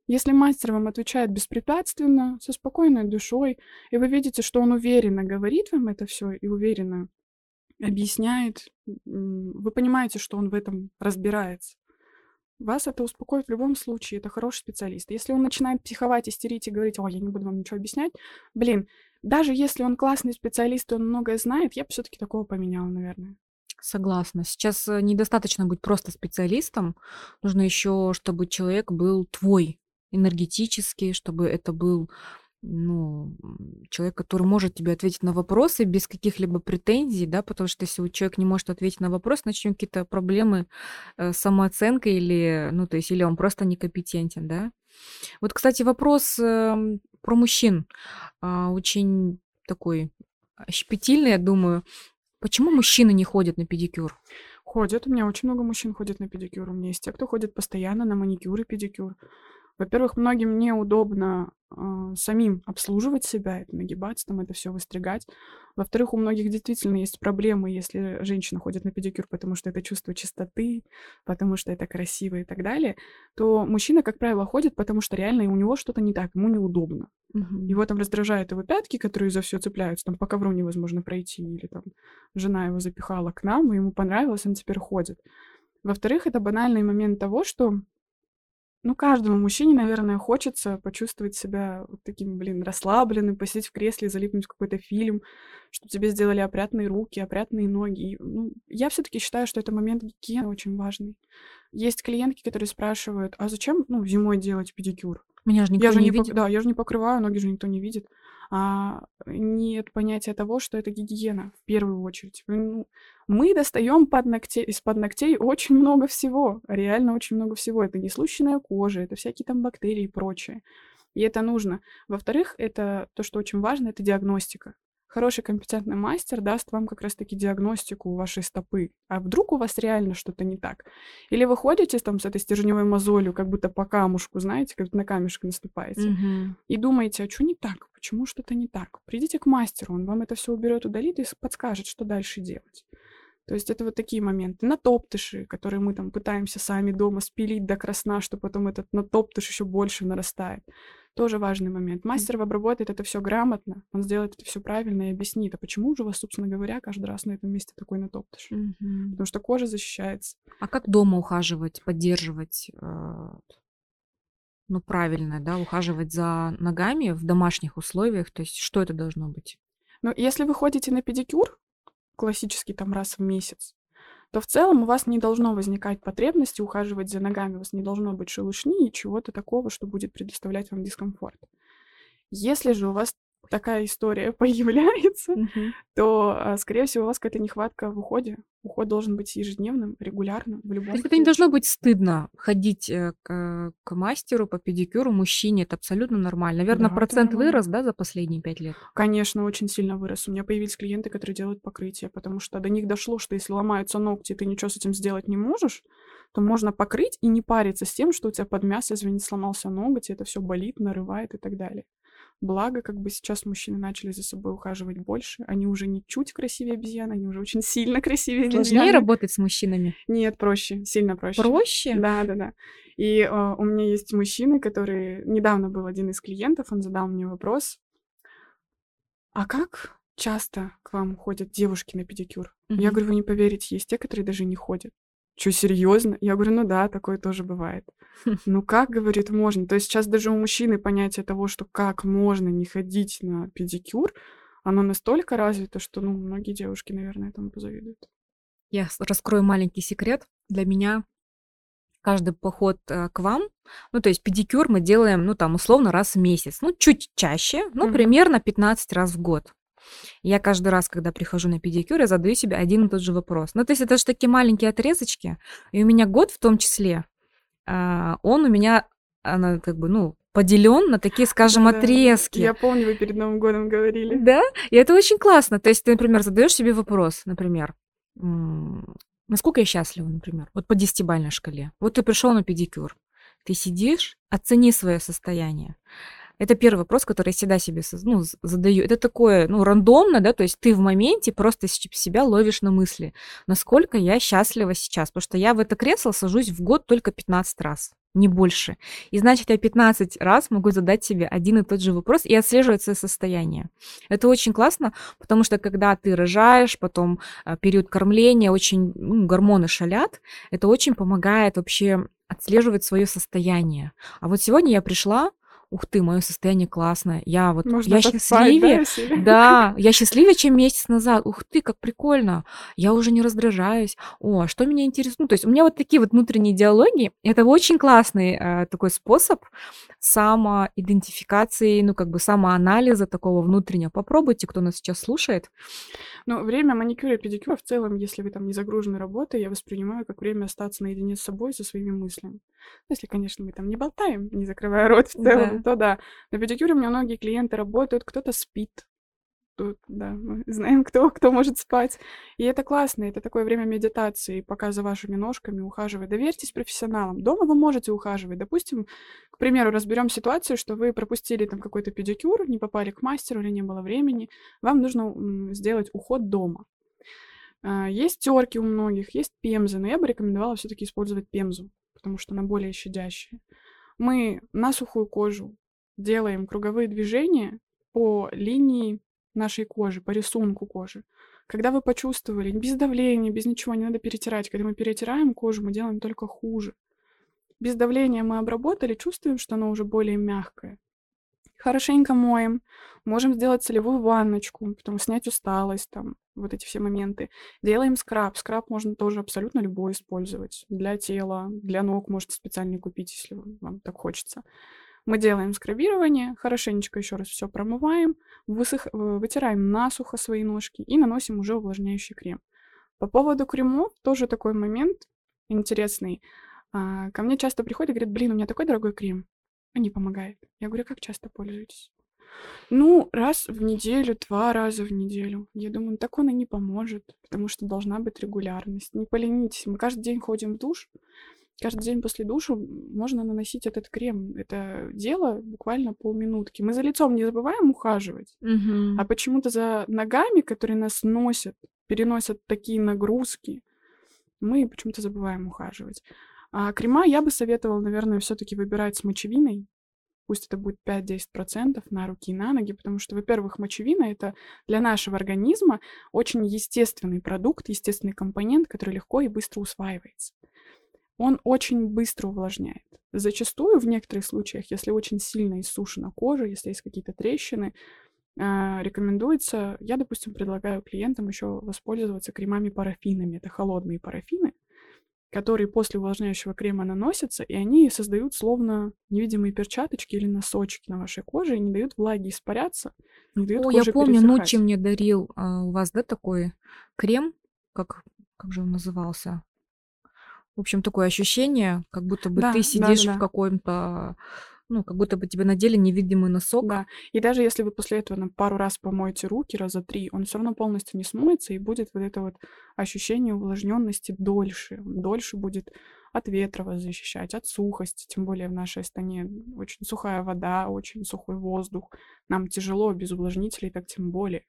Если мастер вам отвечает беспрепятственно, со спокойной душой, и вы видите, что он уверенно говорит вам это все и уверенно объясняет, вы понимаете, что он в этом разбирается. Вас это успокоит в любом случае, это хороший специалист. Если он начинает психовать, истерить и говорить, ой, я не буду вам ничего объяснять, блин, даже если он классный специалист, и он многое знает, я бы все-таки такого поменяла, наверное. Согласна. Сейчас э, недостаточно быть просто специалистом. Нужно еще, чтобы человек был твой, энергетический, чтобы это был ну, человек, который может тебе ответить на вопросы без каких-либо претензий, да, потому что если человек не может ответить на вопрос, начнем какие-то проблемы э, с самооценкой или, ну, то есть, или он просто некомпетентен, да. Вот, кстати, вопрос э, про мужчин. А, очень такой щепетильный, я думаю. Почему мужчины не ходят на педикюр? Ходят. У меня очень много мужчин ходят на педикюр. У меня есть те, кто ходит постоянно на маникюр и педикюр. Во-первых, многим неудобно э, самим обслуживать себя, это нагибаться, там это все выстригать. Во-вторых, у многих действительно есть проблемы, если женщина ходит на педикюр, потому что это чувство чистоты, потому что это красиво и так далее, то мужчина, как правило, ходит, потому что реально у него что-то не так, ему неудобно. Угу. Его там раздражают его пятки, которые за все цепляются, там по ковру невозможно пройти, или там жена его запихала к нам, и ему понравилось, он теперь ходит. Во-вторых, это банальный момент того, что ну, каждому мужчине, наверное, хочется почувствовать себя вот таким, блин, расслабленным, посидеть в кресле, залипнуть в какой-то фильм, чтобы тебе сделали опрятные руки, опрятные ноги. И, ну, я все-таки считаю, что это момент гигиены очень важный. Есть клиентки, которые спрашивают, а зачем, ну, зимой делать педикюр? Меня же никто я же не, не видит. Да, я же не покрываю, ноги же никто не видит а, нет понятия того, что это гигиена в первую очередь. Ну, мы достаем под ногтей, из-под ногтей очень много всего, реально очень много всего. Это не случайная кожа, это всякие там бактерии и прочее. И это нужно. Во-вторых, это то, что очень важно, это диагностика хороший компетентный мастер даст вам как раз-таки диагностику вашей стопы. А вдруг у вас реально что-то не так? Или вы ходите там с этой стержневой мозолью, как будто по камушку, знаете, как на камешек наступаете, Мгм. и думаете, а что не так? Почему что-то не так? Придите к мастеру, он вам это все уберет, удалит и подскажет, что дальше делать. То есть это вот такие моменты. Натоптыши, которые мы там пытаемся сами дома спилить до красна, что потом этот натоптыш еще больше нарастает. Тоже важный момент. Мастер обработает это все грамотно, он сделает это все правильно и объяснит, а почему же у вас, собственно говоря, каждый раз на этом месте такой натоптыш? Мгм. Потому что кожа защищается. А как дома ухаживать, поддерживать, э, ну, правильно, да, ухаживать за ногами в домашних условиях? То есть что это должно быть? Но если вы ходите на педикюр, классический там раз в месяц, то в целом у вас не должно возникать потребности ухаживать за ногами, у вас не должно быть шелушни и чего-то такого, что будет предоставлять вам дискомфорт. Если же у вас такая история появляется, то, а, скорее всего, у вас какая-то нехватка в уходе. Уход должен быть ежедневным, регулярным, в То любом есть это не должно быть стыдно ходить э, к, к мастеру по педикюру мужчине, это абсолютно нормально. Наверное, Да, процент нормально. вырос, да, за последние пять лет? Конечно, очень сильно вырос. У меня появились клиенты, которые делают покрытие, потому что до них дошло, что если ломаются ногти, ты ничего с этим сделать не можешь, то можно покрыть и не париться с тем, что у тебя под мясо, извини, сломался ноготь, и это все болит, нарывает и так далее. Благо, как бы сейчас мужчины начали за собой ухаживать больше. Они уже не чуть красивее обезьян, они уже очень сильно красивее Сложнее обезьяны. работать с мужчинами? Нет, проще, сильно проще. Проще? Да, да, да. И э, у меня есть мужчины, которые... Недавно был один из клиентов, он задал мне вопрос. А как часто к вам ходят девушки на педикюр? Я Мгм. говорю, вы не поверите, есть те, которые даже не ходят. Что, серьезно? Я говорю, ну да, такое тоже бывает. Ну как, говорит, можно? То есть сейчас даже у мужчины понятие того, что как можно не ходить на педикюр, оно настолько развито, что, ну, многие девушки, наверное, этому позавидуют. Я раскрою маленький секрет. Для меня каждый поход э, к вам, ну, то есть педикюр мы делаем, ну, там, условно, раз в месяц. Ну, чуть чаще, ну, Мгм. примерно 15 раз в год. Я каждый раз, когда прихожу на педикюр, я задаю себе один и тот же вопрос. Ну, то есть это же такие маленькие отрезочки, и у меня год в том числе, а, он у меня, она как бы, ну, поделен на такие, скажем, Да-да. отрезки. Я помню, вы перед Новым годом говорили. Да, и это очень классно. То есть ты, например, задаешь себе вопрос, например, насколько я счастлива, например, вот по десятибалльной шкале. Вот ты пришел на педикюр, ты сидишь, оцени свое состояние. Это первый вопрос, который я всегда себе ну, задаю. Это такое, ну, рандомно, да, то есть ты в моменте просто себя ловишь на мысли, насколько я счастлива сейчас, потому что я в это кресло сажусь в год только 15 раз, не больше. И значит, я 15 раз могу задать себе один и тот же вопрос и отслеживать свое состояние. Это очень классно, потому что когда ты рожаешь, потом а, период кормления, очень ну, гормоны шалят, это очень помогает вообще отслеживать свое состояние. А вот сегодня я пришла, ух ты, мое состояние классное, я вот Можно я счастливее, да, себе? да, я счастливее, чем месяц назад. Ух ты, как прикольно. Я уже не раздражаюсь. О, а что меня интересует? Ну, то есть у меня вот такие вот внутренние диалоги. Это очень классный э, такой способ самоидентификации, ну, как бы самоанализа такого внутреннего. Попробуйте, кто нас сейчас слушает. Ну, время маникюра и педикюра в целом, если вы там не загружены работой, я воспринимаю как время остаться наедине с собой, со своими мыслями. Ну, если, конечно, мы там не болтаем, не закрывая рот в целом, да. То да. На педикюре у меня многие клиенты работают, кто-то спит, тут, да, мы знаем, кто, кто может спать. И это классно, это такое время медитации, пока за вашими ножками ухаживать. Доверьтесь профессионалам. Дома вы можете ухаживать. Допустим, к примеру, разберем ситуацию, что вы пропустили там какой-то педикюр, не попали к мастеру или не было времени. Вам нужно сделать уход дома. А, есть терки у многих, есть пемзы, но я бы рекомендовала все-таки использовать пемзу, потому что она более щадящая. Мы на сухую кожу делаем круговые движения по линии нашей кожи, по рисунку кожи. Когда вы почувствовали, без давления, без ничего, не надо перетирать. Когда мы перетираем кожу, мы делаем только хуже. Без давления мы обработали, чувствуем, что она уже более мягкая. Хорошенько моем. Можем сделать солевую ванночку, потом снять усталость, там, вот эти все моменты. Делаем скраб. Скраб можно тоже абсолютно любой использовать. Для тела, для ног можете специально купить, если вам так хочется. Мы делаем скрабирование, хорошенечко еще раз все промываем, высых... Э, вытираем насухо свои ножки и наносим уже увлажняющий крем. По поводу кремов тоже такой момент интересный. А, ко мне часто приходят и говорят, блин, у меня такой дорогой крем, а не помогает. Я говорю, как часто пользуетесь? Ну, раз в неделю, два раза в неделю. Я думаю, так он и не поможет, потому что должна быть регулярность. Не поленитесь, мы каждый день ходим в душ, каждый день после душа можно наносить этот крем. Это дело буквально полминутки. Мы за лицом не забываем ухаживать, угу. а почему-то за ногами, которые нас носят, переносят такие нагрузки, мы почему-то забываем ухаживать. А крема я бы советовала, наверное, все-таки выбирать с мочевиной. Пусть это будет 5-10% на руки и на ноги, потому что, во-первых, мочевина — это для нашего организма очень естественный продукт, естественный компонент, который легко и быстро усваивается он очень быстро увлажняет. Зачастую, в некоторых случаях, если очень сильно иссушена кожа, если есть какие-то трещины, а, рекомендуется, я, допустим, предлагаю клиентам еще воспользоваться кремами-парафинами. Это холодные парафины, которые после увлажняющего крема наносятся, и они создают словно невидимые перчаточки или носочки на вашей коже и не дают влаге испаряться, не дают О, коже я помню. Ночи мне дарил а, у вас, да, такой крем, как, как же он назывался? В общем, такое ощущение, как будто бы Да, ты сидишь да-да-да. в каком-то, ну, как будто бы тебе надели невидимый носок. Да. И даже если вы после этого на пару раз помоете руки, раза три, он все равно полностью не смоется, и будет вот это вот ощущение увлажненности дольше. Дольше будет от ветра вас защищать, от сухости, тем более в нашей стране очень сухая вода, очень сухой воздух. Нам тяжело без увлажнителей, так тем более.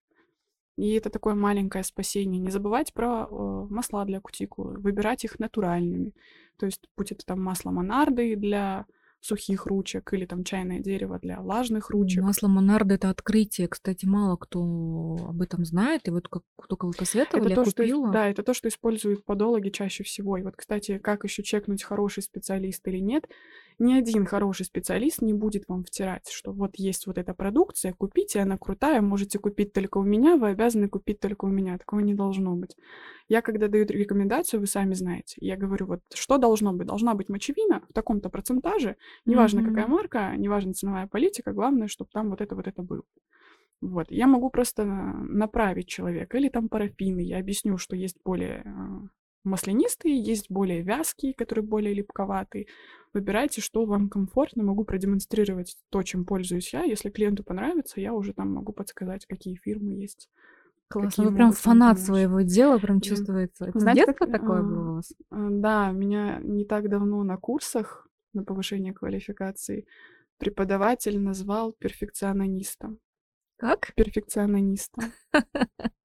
И это такое маленькое спасение. Не забывать про э, масла для кутикулы, выбирать их натуральными. То есть, будь это там масло монарды для сухих ручек или там чайное дерево для влажных ручек. Масло Монарда это открытие. Кстати, мало кто об этом знает. И вот как только вы посоветовали, Это то, что, купила. да, это то, что используют подологи чаще всего. И вот, кстати, как еще чекнуть, хороший специалист или нет, ни один хороший специалист не будет вам втирать, что вот есть вот эта продукция, купите, она крутая, можете купить только у меня, вы обязаны купить только у меня. Такого не должно быть. Я, когда даю рекомендацию, вы сами знаете, я говорю, вот что должно быть? Должна быть мочевина в таком-то процентаже, неважно Мгм. какая марка, неважно ценовая политика, главное, чтобы там вот это вот это было. Вот. Я могу просто на- направить человека. Или там парафины. Я объясню, что есть более а, маслянистые, есть более вязкие, которые более липковатые. Выбирайте, что вам комфортно. Могу продемонстрировать то, чем пользуюсь я. Если клиенту понравится, я уже там могу подсказать, какие фирмы есть. Классно. Вы прям фанат помочь. своего дела, прям чувствуется. Это Знаете, детства как, такое а, было у вас? А, Да, меня не так давно на курсах на повышение квалификации преподаватель назвал перфекционистом. Как? Перфекционистом.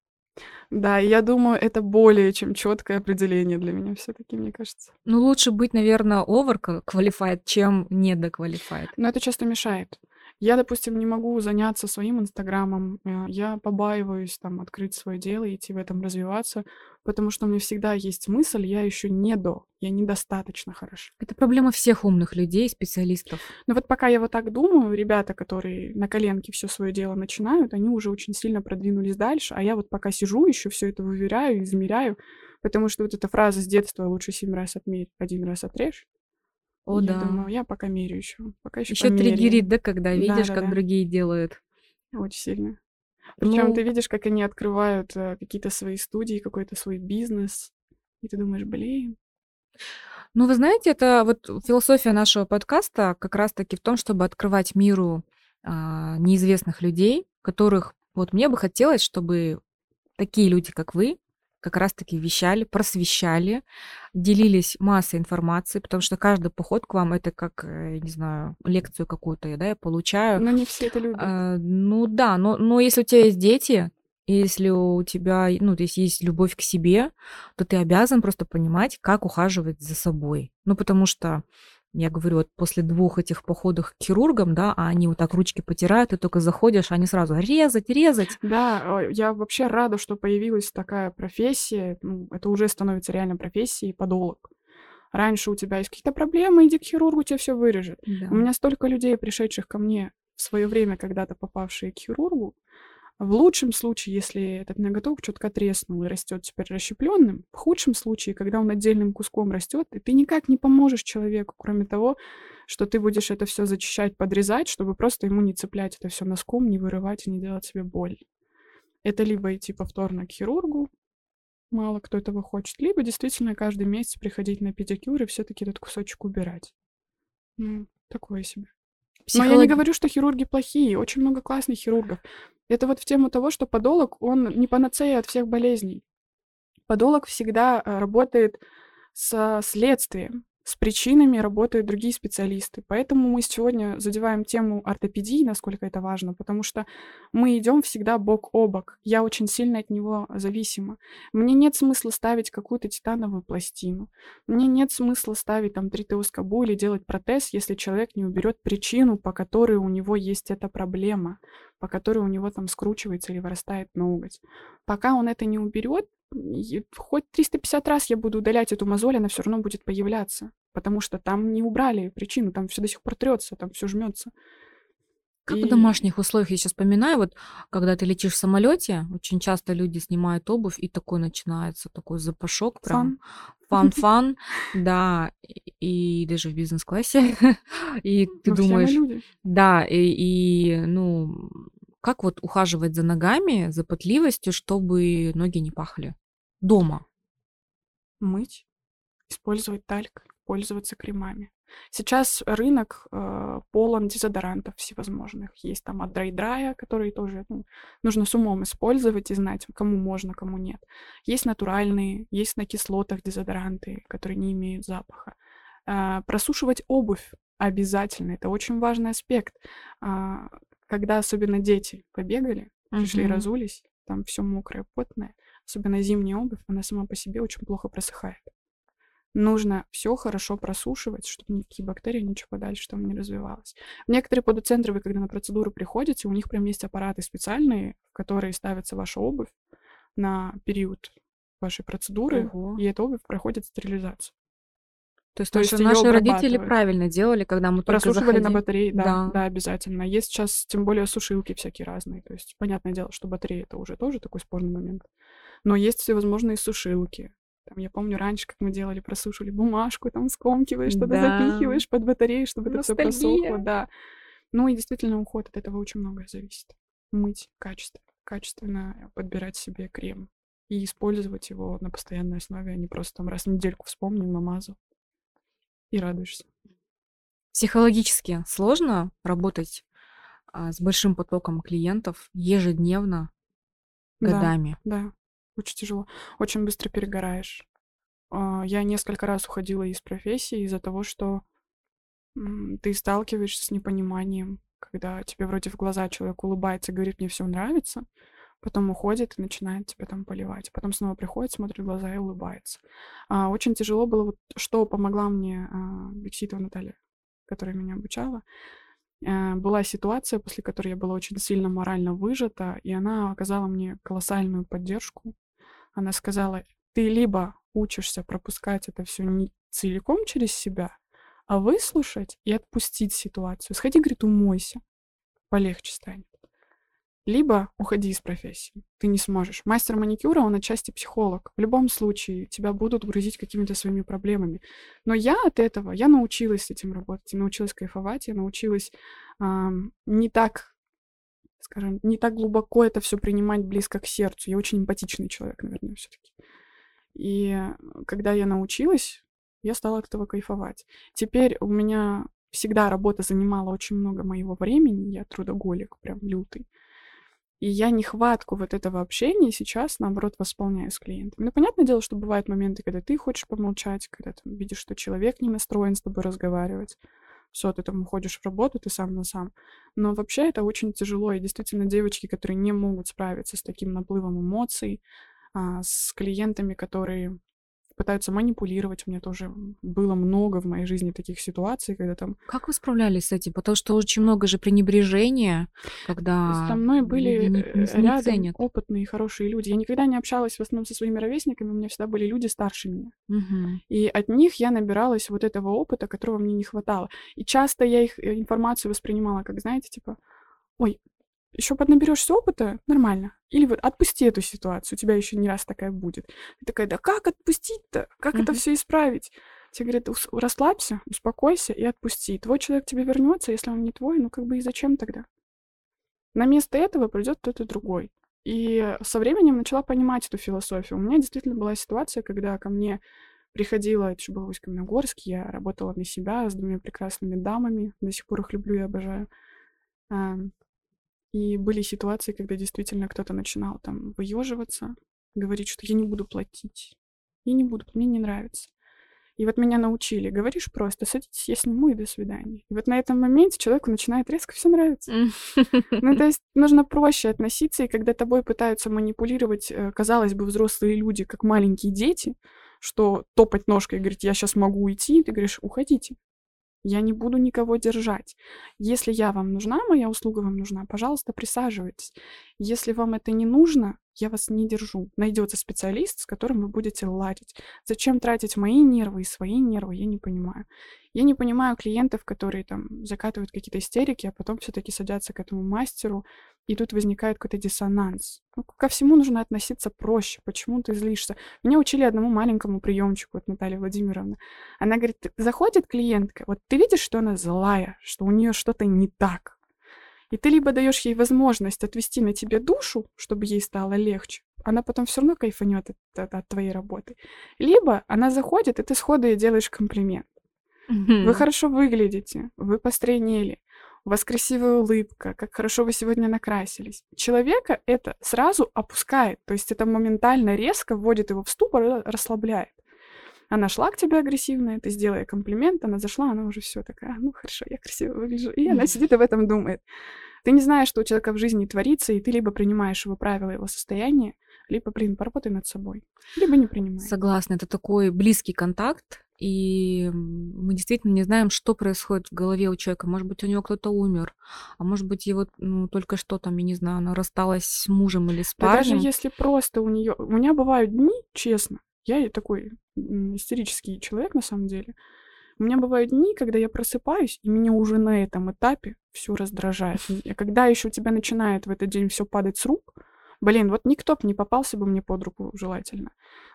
Да, я думаю, это более чем четкое определение для меня все-таки, мне кажется. Ну, лучше быть, наверное, over qualified, чем недоквалифайд. Но это часто мешает. Я, допустим, не могу заняться своим инстаграмом, э, я побаиваюсь там открыть свое дело, идти в этом развиваться, потому что у меня всегда есть мысль, я еще не до, я недостаточно хороша. Это проблема всех умных людей, специалистов. Но вот пока я вот так думаю, ребята, которые на коленке все свое дело начинают, они уже очень сильно продвинулись дальше, а я вот пока сижу, еще все это выверяю, измеряю, потому что вот эта фраза с детства лучше семь раз отмерь, один раз отрежь. О, я да. думаю, я пока мерю еще, пока еще Еще триггерит, да, когда видишь, как Да-да-да. другие делают. Очень сильно. Причем Ну, ты видишь, как они открывают э, какие-то свои студии, какой-то свой бизнес, и ты думаешь, блин, Ну, вы знаете, это вот философия нашего подкаста как раз-таки в том, чтобы открывать миру а, неизвестных людей, которых вот мне бы хотелось, чтобы такие люди, как вы, как раз-таки вещали, просвещали, делились массой информации, потому что каждый поход к вам это как, э, не знаю, лекцию какую-то, да, я получаю. Но не все это любят. А, ну да, но, но если у тебя есть дети, если у тебя, ну, то есть есть любовь к себе, то ты обязан просто понимать, как ухаживать за собой. Ну, потому что я говорю, вот после двух этих походов к хирургам, да, а они вот так ручки потирают, ты только заходишь, они сразу резать, резать. Да, я вообще рада, что появилась такая профессия. Ну, это уже становится реально профессией подолог. Раньше у тебя есть какие-то проблемы, иди к хирургу, тебе все вырежет. Да. У меня столько людей, пришедших ко мне в свое время, когда-то попавшие к хирургу, в лучшем случае, если этот ноготок четко треснул и растет теперь расщепленным, в худшем случае, когда он отдельным куском растет, и ты никак не поможешь человеку, кроме того, что ты будешь это все зачищать, подрезать, чтобы просто ему не цеплять это все носком, не вырывать и не делать себе боль. Это либо идти повторно к хирургу, мало кто этого хочет, либо действительно каждый месяц приходить на педикюр и все-таки этот кусочек убирать. Ну, такое себе. Психолог... Но я не говорю, что хирурги плохие. Очень много классных хирургов. Это вот в тему того, что подолог, он не панацея от всех болезней. Подолог всегда э, работает со следствием с причинами работают другие специалисты. Поэтому мы сегодня задеваем тему ортопедии, насколько это важно, потому что мы идем всегда бок о бок. Я очень сильно от него зависима. Мне нет смысла ставить какую-то титановую пластину. Мне нет смысла ставить там тритеоскобу или делать протез, если человек не уберет причину, по которой у него есть эта проблема, по которой у него там скручивается или вырастает ноготь. Пока он это не уберет, хоть 350 раз я буду удалять эту мозоль, она все равно будет появляться. Потому что там не убрали причину, там все до сих пор трется, там все жмется. Как и... в домашних условиях, я сейчас вспоминаю, вот когда ты летишь в самолете, очень часто люди снимают обувь, и такой начинается такой запашок, прям фан-фан, да, и, даже в бизнес-классе. И ты думаешь, да, и, и, ну, как вот ухаживать за ногами, за потливостью, чтобы ноги не пахли? Дома? Мыть, использовать тальк, пользоваться кремами. Сейчас рынок э, полон дезодорантов всевозможных. Есть там от драй-драя, которые тоже ну, нужно с умом использовать и знать, кому можно, кому нет. Есть натуральные, есть на кислотах дезодоранты, которые не имеют запаха. Э, просушивать обувь обязательно. Это очень важный аспект. Э, когда особенно дети побегали, пришли, mm-hmm. разулись, там все мокрое, потное, особенно зимняя обувь, она сама по себе очень плохо просыхает. Нужно все хорошо просушивать, чтобы никакие бактерии, ничего подальше там не развивалось. Некоторые подоцентры, вы когда на процедуру приходите, у них прям есть аппараты специальные, в которые ставится ваша обувь на период вашей процедуры, Ого. и эта обувь проходит стерилизацию. То есть, То есть наши родители правильно делали, когда мы только Просушивали заходили. на батарее, да, да, да, обязательно. Есть сейчас, тем более, сушилки всякие разные. То есть, понятное дело, что батарея это уже тоже такой спорный момент. Но есть всевозможные сушилки. Там, я помню раньше, как мы делали, просушивали бумажку, там скомкиваешь, что-то да. запихиваешь под батарею, чтобы Ностальгия. это все просохло, да. Ну и действительно уход от этого очень многое зависит. Мыть качественно, качественно подбирать себе крем и использовать его на постоянной основе, а не просто там раз в недельку вспомнил, намазал и радуешься. Психологически сложно работать а, с большим потоком клиентов ежедневно, годами. Да, да, очень тяжело. Очень быстро перегораешь. А, я несколько раз уходила из профессии из-за того, что ты сталкиваешься с непониманием, когда тебе вроде в глаза человек улыбается, говорит, мне все нравится, потом уходит и начинает тебя там поливать. Потом снова приходит, смотрит в глаза и улыбается. А, очень тяжело было, вот, что помогла мне а, Бекситова Наталья, которая меня обучала. А, была ситуация, после которой я была очень сильно морально выжата, и она оказала мне колоссальную поддержку. Она сказала, ты либо учишься пропускать это все не целиком через себя, а выслушать и отпустить ситуацию. Сходи, говорит, умойся, полегче станет либо уходи из профессии. Ты не сможешь. Мастер маникюра, он отчасти психолог. В любом случае тебя будут грузить какими-то своими проблемами. Но я от этого, я научилась с этим работать, я научилась кайфовать, я научилась эм, не так, скажем, не так глубоко это все принимать близко к сердцу. Я очень эмпатичный человек, наверное, все-таки. И когда я научилась я стала от этого кайфовать. Теперь у меня всегда работа занимала очень много моего времени, я трудоголик прям лютый. И я нехватку вот этого общения сейчас, наоборот, восполняю с клиентами. Ну, понятное дело, что бывают моменты, когда ты хочешь помолчать, когда ты видишь, что человек не настроен с тобой разговаривать. Все, ты там уходишь в работу, ты сам на сам. Но вообще это очень тяжело. И действительно, девочки, которые не могут справиться с таким наплывом эмоций, а, с клиентами, которые пытаются манипулировать. У меня тоже было много в моей жизни таких ситуаций, когда там... Как вы справлялись с этим? Потому что очень много же пренебрежения, когда... Со мной были не, не, не рядом ценят. опытные, хорошие люди. Я никогда не общалась в основном со своими ровесниками, у меня всегда были люди старше меня. Угу. И от них я набиралась вот этого опыта, которого мне не хватало. И часто я их э, информацию воспринимала как, знаете, типа, ой, еще поднаберешься опыта, нормально. Или вот отпусти эту ситуацию, у тебя еще не раз такая будет. Ты такая, да как отпустить-то? Как uh-huh. это все исправить? Тебе говорят, расслабься, успокойся и отпусти. Твой человек тебе вернется, если он не твой, ну как бы и зачем тогда? На место этого придет кто-то другой. И со временем начала понимать эту философию. У меня действительно была ситуация, когда ко мне приходила, это еще был Усть-Каменогорск, я работала на себя с двумя прекрасными дамами, до сих пор их люблю и обожаю. И были ситуации, когда действительно кто-то начинал там выеживаться, говорить, что я не буду платить. Я не буду, мне не нравится. И вот меня научили. Говоришь просто, садитесь, я сниму и до свидания. И вот на этом моменте человеку начинает резко все нравиться. Ну, то есть нужно проще относиться, и когда тобой пытаются манипулировать, э, казалось бы, взрослые люди, как маленькие дети, что топать ножкой и говорить, я сейчас могу уйти, ты говоришь, уходите. Я не буду никого держать. Если я вам нужна, моя услуга вам нужна, пожалуйста, присаживайтесь. Если вам это не нужно, я вас не держу. Найдется специалист, с которым вы будете ладить. Зачем тратить мои нервы и свои нервы, я не понимаю. Я не понимаю клиентов, которые там закатывают какие-то истерики, а потом все-таки садятся к этому мастеру, и тут возникает какой-то диссонанс. Ну, ко всему нужно относиться проще. Почему ты злишься? Меня учили одному маленькому приемчику от Натальи Владимировны. Она говорит, заходит клиентка, вот ты видишь, что она злая, что у нее что-то не так. И ты либо даешь ей возможность отвести на тебе душу, чтобы ей стало легче, она потом все равно кайфанет от, от, от твоей работы. Либо она заходит, и ты сходу ей делаешь комплимент. Mm-hmm. Вы хорошо выглядите, вы постройнели, у вас красивая улыбка, как хорошо вы сегодня накрасились. Человека это сразу опускает, то есть это моментально резко вводит его в ступор и расслабляет. Она шла к тебе агрессивная, ты сделай комплимент, она зашла, она уже все такая, ну хорошо, я красиво выгляжу. И она сидит и в этом думает. Ты не знаешь, что у человека в жизни творится, и ты либо принимаешь его правила, его состояние, либо, блин, поработай над собой, либо не принимай. Согласна, это такой близкий контакт, и мы действительно не знаем, что происходит в голове у человека. Может быть, у него кто-то умер, а может быть, его ну, только что там, я не знаю, она рассталась с мужем или с парнем. Да даже если просто у нее... У меня бывают дни, честно, я такой истерический человек на самом деле. У меня бывают дни, когда я просыпаюсь, и меня уже на этом этапе все раздражает. И когда еще у тебя начинает в этот день все падать с рук, Блин, вот никто бы не попался бы мне под руку желательно.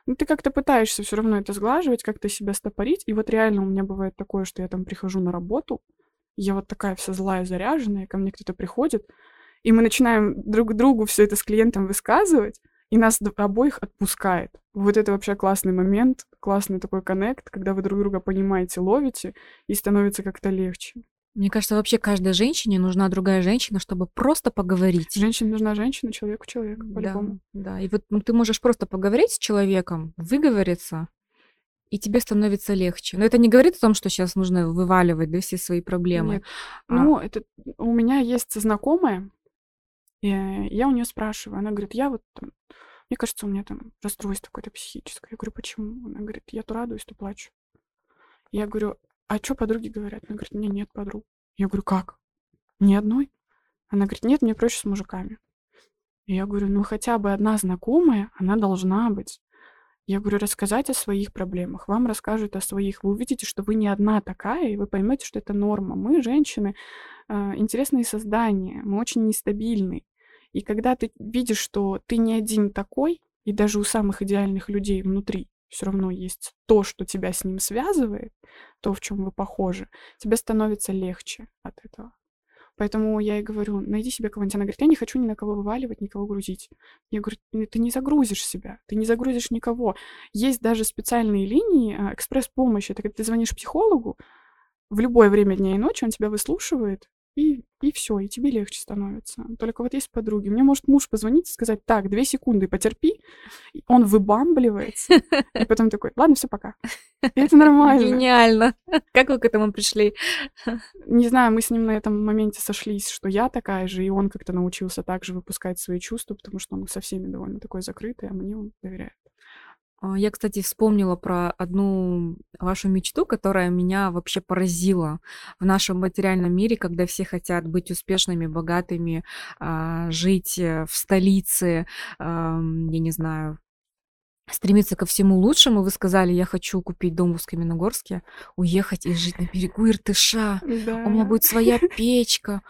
Ну, ты как-то пытаешься все равно это сглаживать, как-то себя стопорить. И вот реально у меня бывает такое, что я там прихожу на работу, я вот такая вся злая, заряженная, ко мне кто-то приходит, и мы начинаем друг другу все это с клиентом высказывать, и нас обоих отпускает. Вот это вообще классный момент, классный такой коннект, когда вы друг друга понимаете, ловите, и становится как-то легче. Мне кажется, вообще каждой женщине нужна другая женщина, чтобы просто поговорить. Женщине нужна женщина, человеку человек, по-любому. Да, да. И вот ну, ты можешь просто поговорить с человеком, выговориться, и тебе становится легче. Но это не говорит о том, что сейчас нужно вываливать да, все свои проблемы. Нет. А... Ну, это у меня есть знакомая, и я у нее спрашиваю, она говорит, я вот мне кажется, у меня там расстройство какое-то психическое. Я говорю, почему? Она говорит, я то радуюсь, то плачу. Я говорю, а что подруги говорят? Она говорит, у меня нет подруг. Я говорю, как? Ни одной? Она говорит, нет, мне проще с мужиками. Я говорю, ну хотя бы одна знакомая, она должна быть. Я говорю, рассказать о своих проблемах. Вам расскажут о своих. Вы увидите, что вы не одна такая, и вы поймете, что это норма. Мы, женщины, э, интересные создания, мы очень нестабильны. И когда ты видишь, что ты не один такой, и даже у самых идеальных людей внутри все равно есть то, что тебя с ним связывает, то, в чем вы похожи, тебе становится легче от этого. Поэтому я ей говорю, найди себе кого-нибудь. Она говорит, я не хочу ни на кого вываливать, никого грузить. Я говорю, «Ну, ты не загрузишь себя, ты не загрузишь никого. Есть даже специальные линии а, экспресс-помощи. Это когда ты звонишь психологу, в любое время дня и ночи он тебя выслушивает, и, и все, и тебе легче становится. Только вот есть подруги. Мне может муж позвонить и сказать, так, две секунды, потерпи. И он выбамбливается. И потом такой, ладно, все, пока. И это нормально. Гениально. Как вы к этому пришли? Не знаю, мы с ним на этом моменте сошлись, что я такая же, и он как-то научился также выпускать свои чувства, потому что он со всеми довольно такой закрытый, а мне он доверяет. А, я, кстати, вспомнила про одну вашу мечту, которая меня вообще поразила в нашем материальном мире, когда все хотят быть успешными, богатыми, а, жить э, в столице, я не знаю, стремиться ко всему лучшему. Вы сказали, я хочу купить дом в Усть-Каменогорске, уехать и жить на берегу Иртыша. Да. У меня будет своя печка.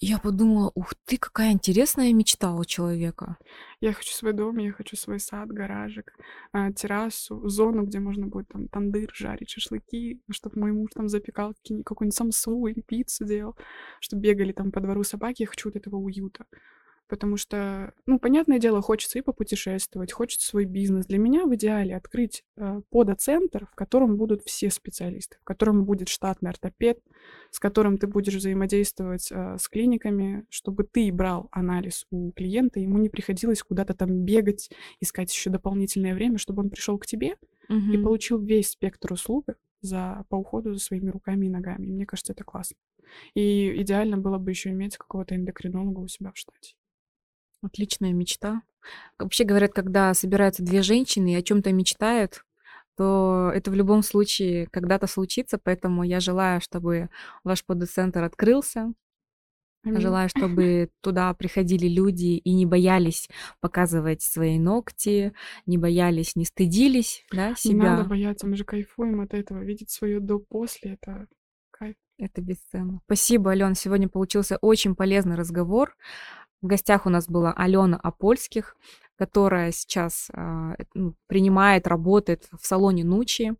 Я подумала, ух ты, какая интересная мечта у человека. Я хочу свой дом, я хочу свой сад, гаражик, а, террасу, зону, где можно будет там тандыр жарить, шашлыки, чтобы мой муж там запекал какую-нибудь самсу или пиццу делал, чтобы бегали там по двору собаки. Я хочу вот этого уюта потому что, ну, понятное дело, хочется и попутешествовать, хочется свой бизнес. Для меня в идеале открыть э, подоцентр, в котором будут все специалисты, в котором будет штатный ортопед, с которым ты будешь взаимодействовать э, с клиниками, чтобы ты брал анализ у клиента, ему не приходилось куда-то там бегать, искать еще дополнительное время, чтобы он пришел к тебе угу. и получил весь спектр услуг за, по уходу за своими руками и ногами. И мне кажется, это классно. И идеально было бы еще иметь какого-то эндокринолога у себя в штате. Отличная мечта. Вообще говорят, когда собираются две женщины и о чем-то мечтают, то это в любом случае когда-то случится, поэтому я желаю, чтобы ваш подцентр открылся. Аминь. Желаю, чтобы туда приходили люди и не боялись показывать свои ногти, не боялись, не стыдились да, себя. Не надо бояться, мы же кайфуем от этого. Видеть свое до-после — это кайф. Это бесценно. Спасибо, Ален. Сегодня получился очень полезный разговор. В гостях у нас была Алена Апольских, которая сейчас э, принимает, работает в салоне Нучи.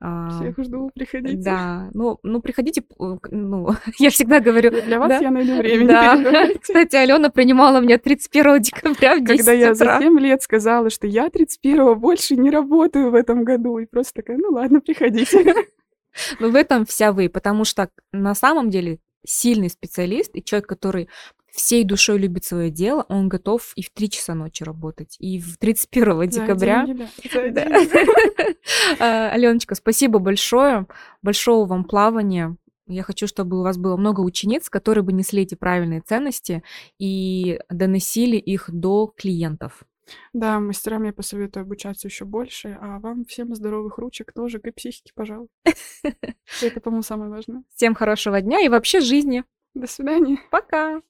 Э, Всех жду, приходите. Да, ну, ну приходите, ну, я всегда говорю... Для вас да? я найду время, да. Кстати, Алена принимала меня 31 декабря в 10 Когда я утра. за 7 лет сказала, что я 31 больше не работаю в этом году, и просто такая, ну ладно, приходите. Ну, в этом вся вы, потому что на самом деле сильный специалист и человек, который всей душой любит свое дело, он готов и в 3 часа ночи работать, и в 31 декабря. А, Аленочка, спасибо большое, большого вам плавания. Я хочу, чтобы у вас было много учениц, которые бы несли эти правильные ценности и доносили их до клиентов. Да, мастерам я посоветую обучаться еще больше, а вам всем здоровых ручек, ножек и психики, пожалуй. Это, по-моему, самое важное. Всем хорошего дня и вообще жизни. До свидания. Пока.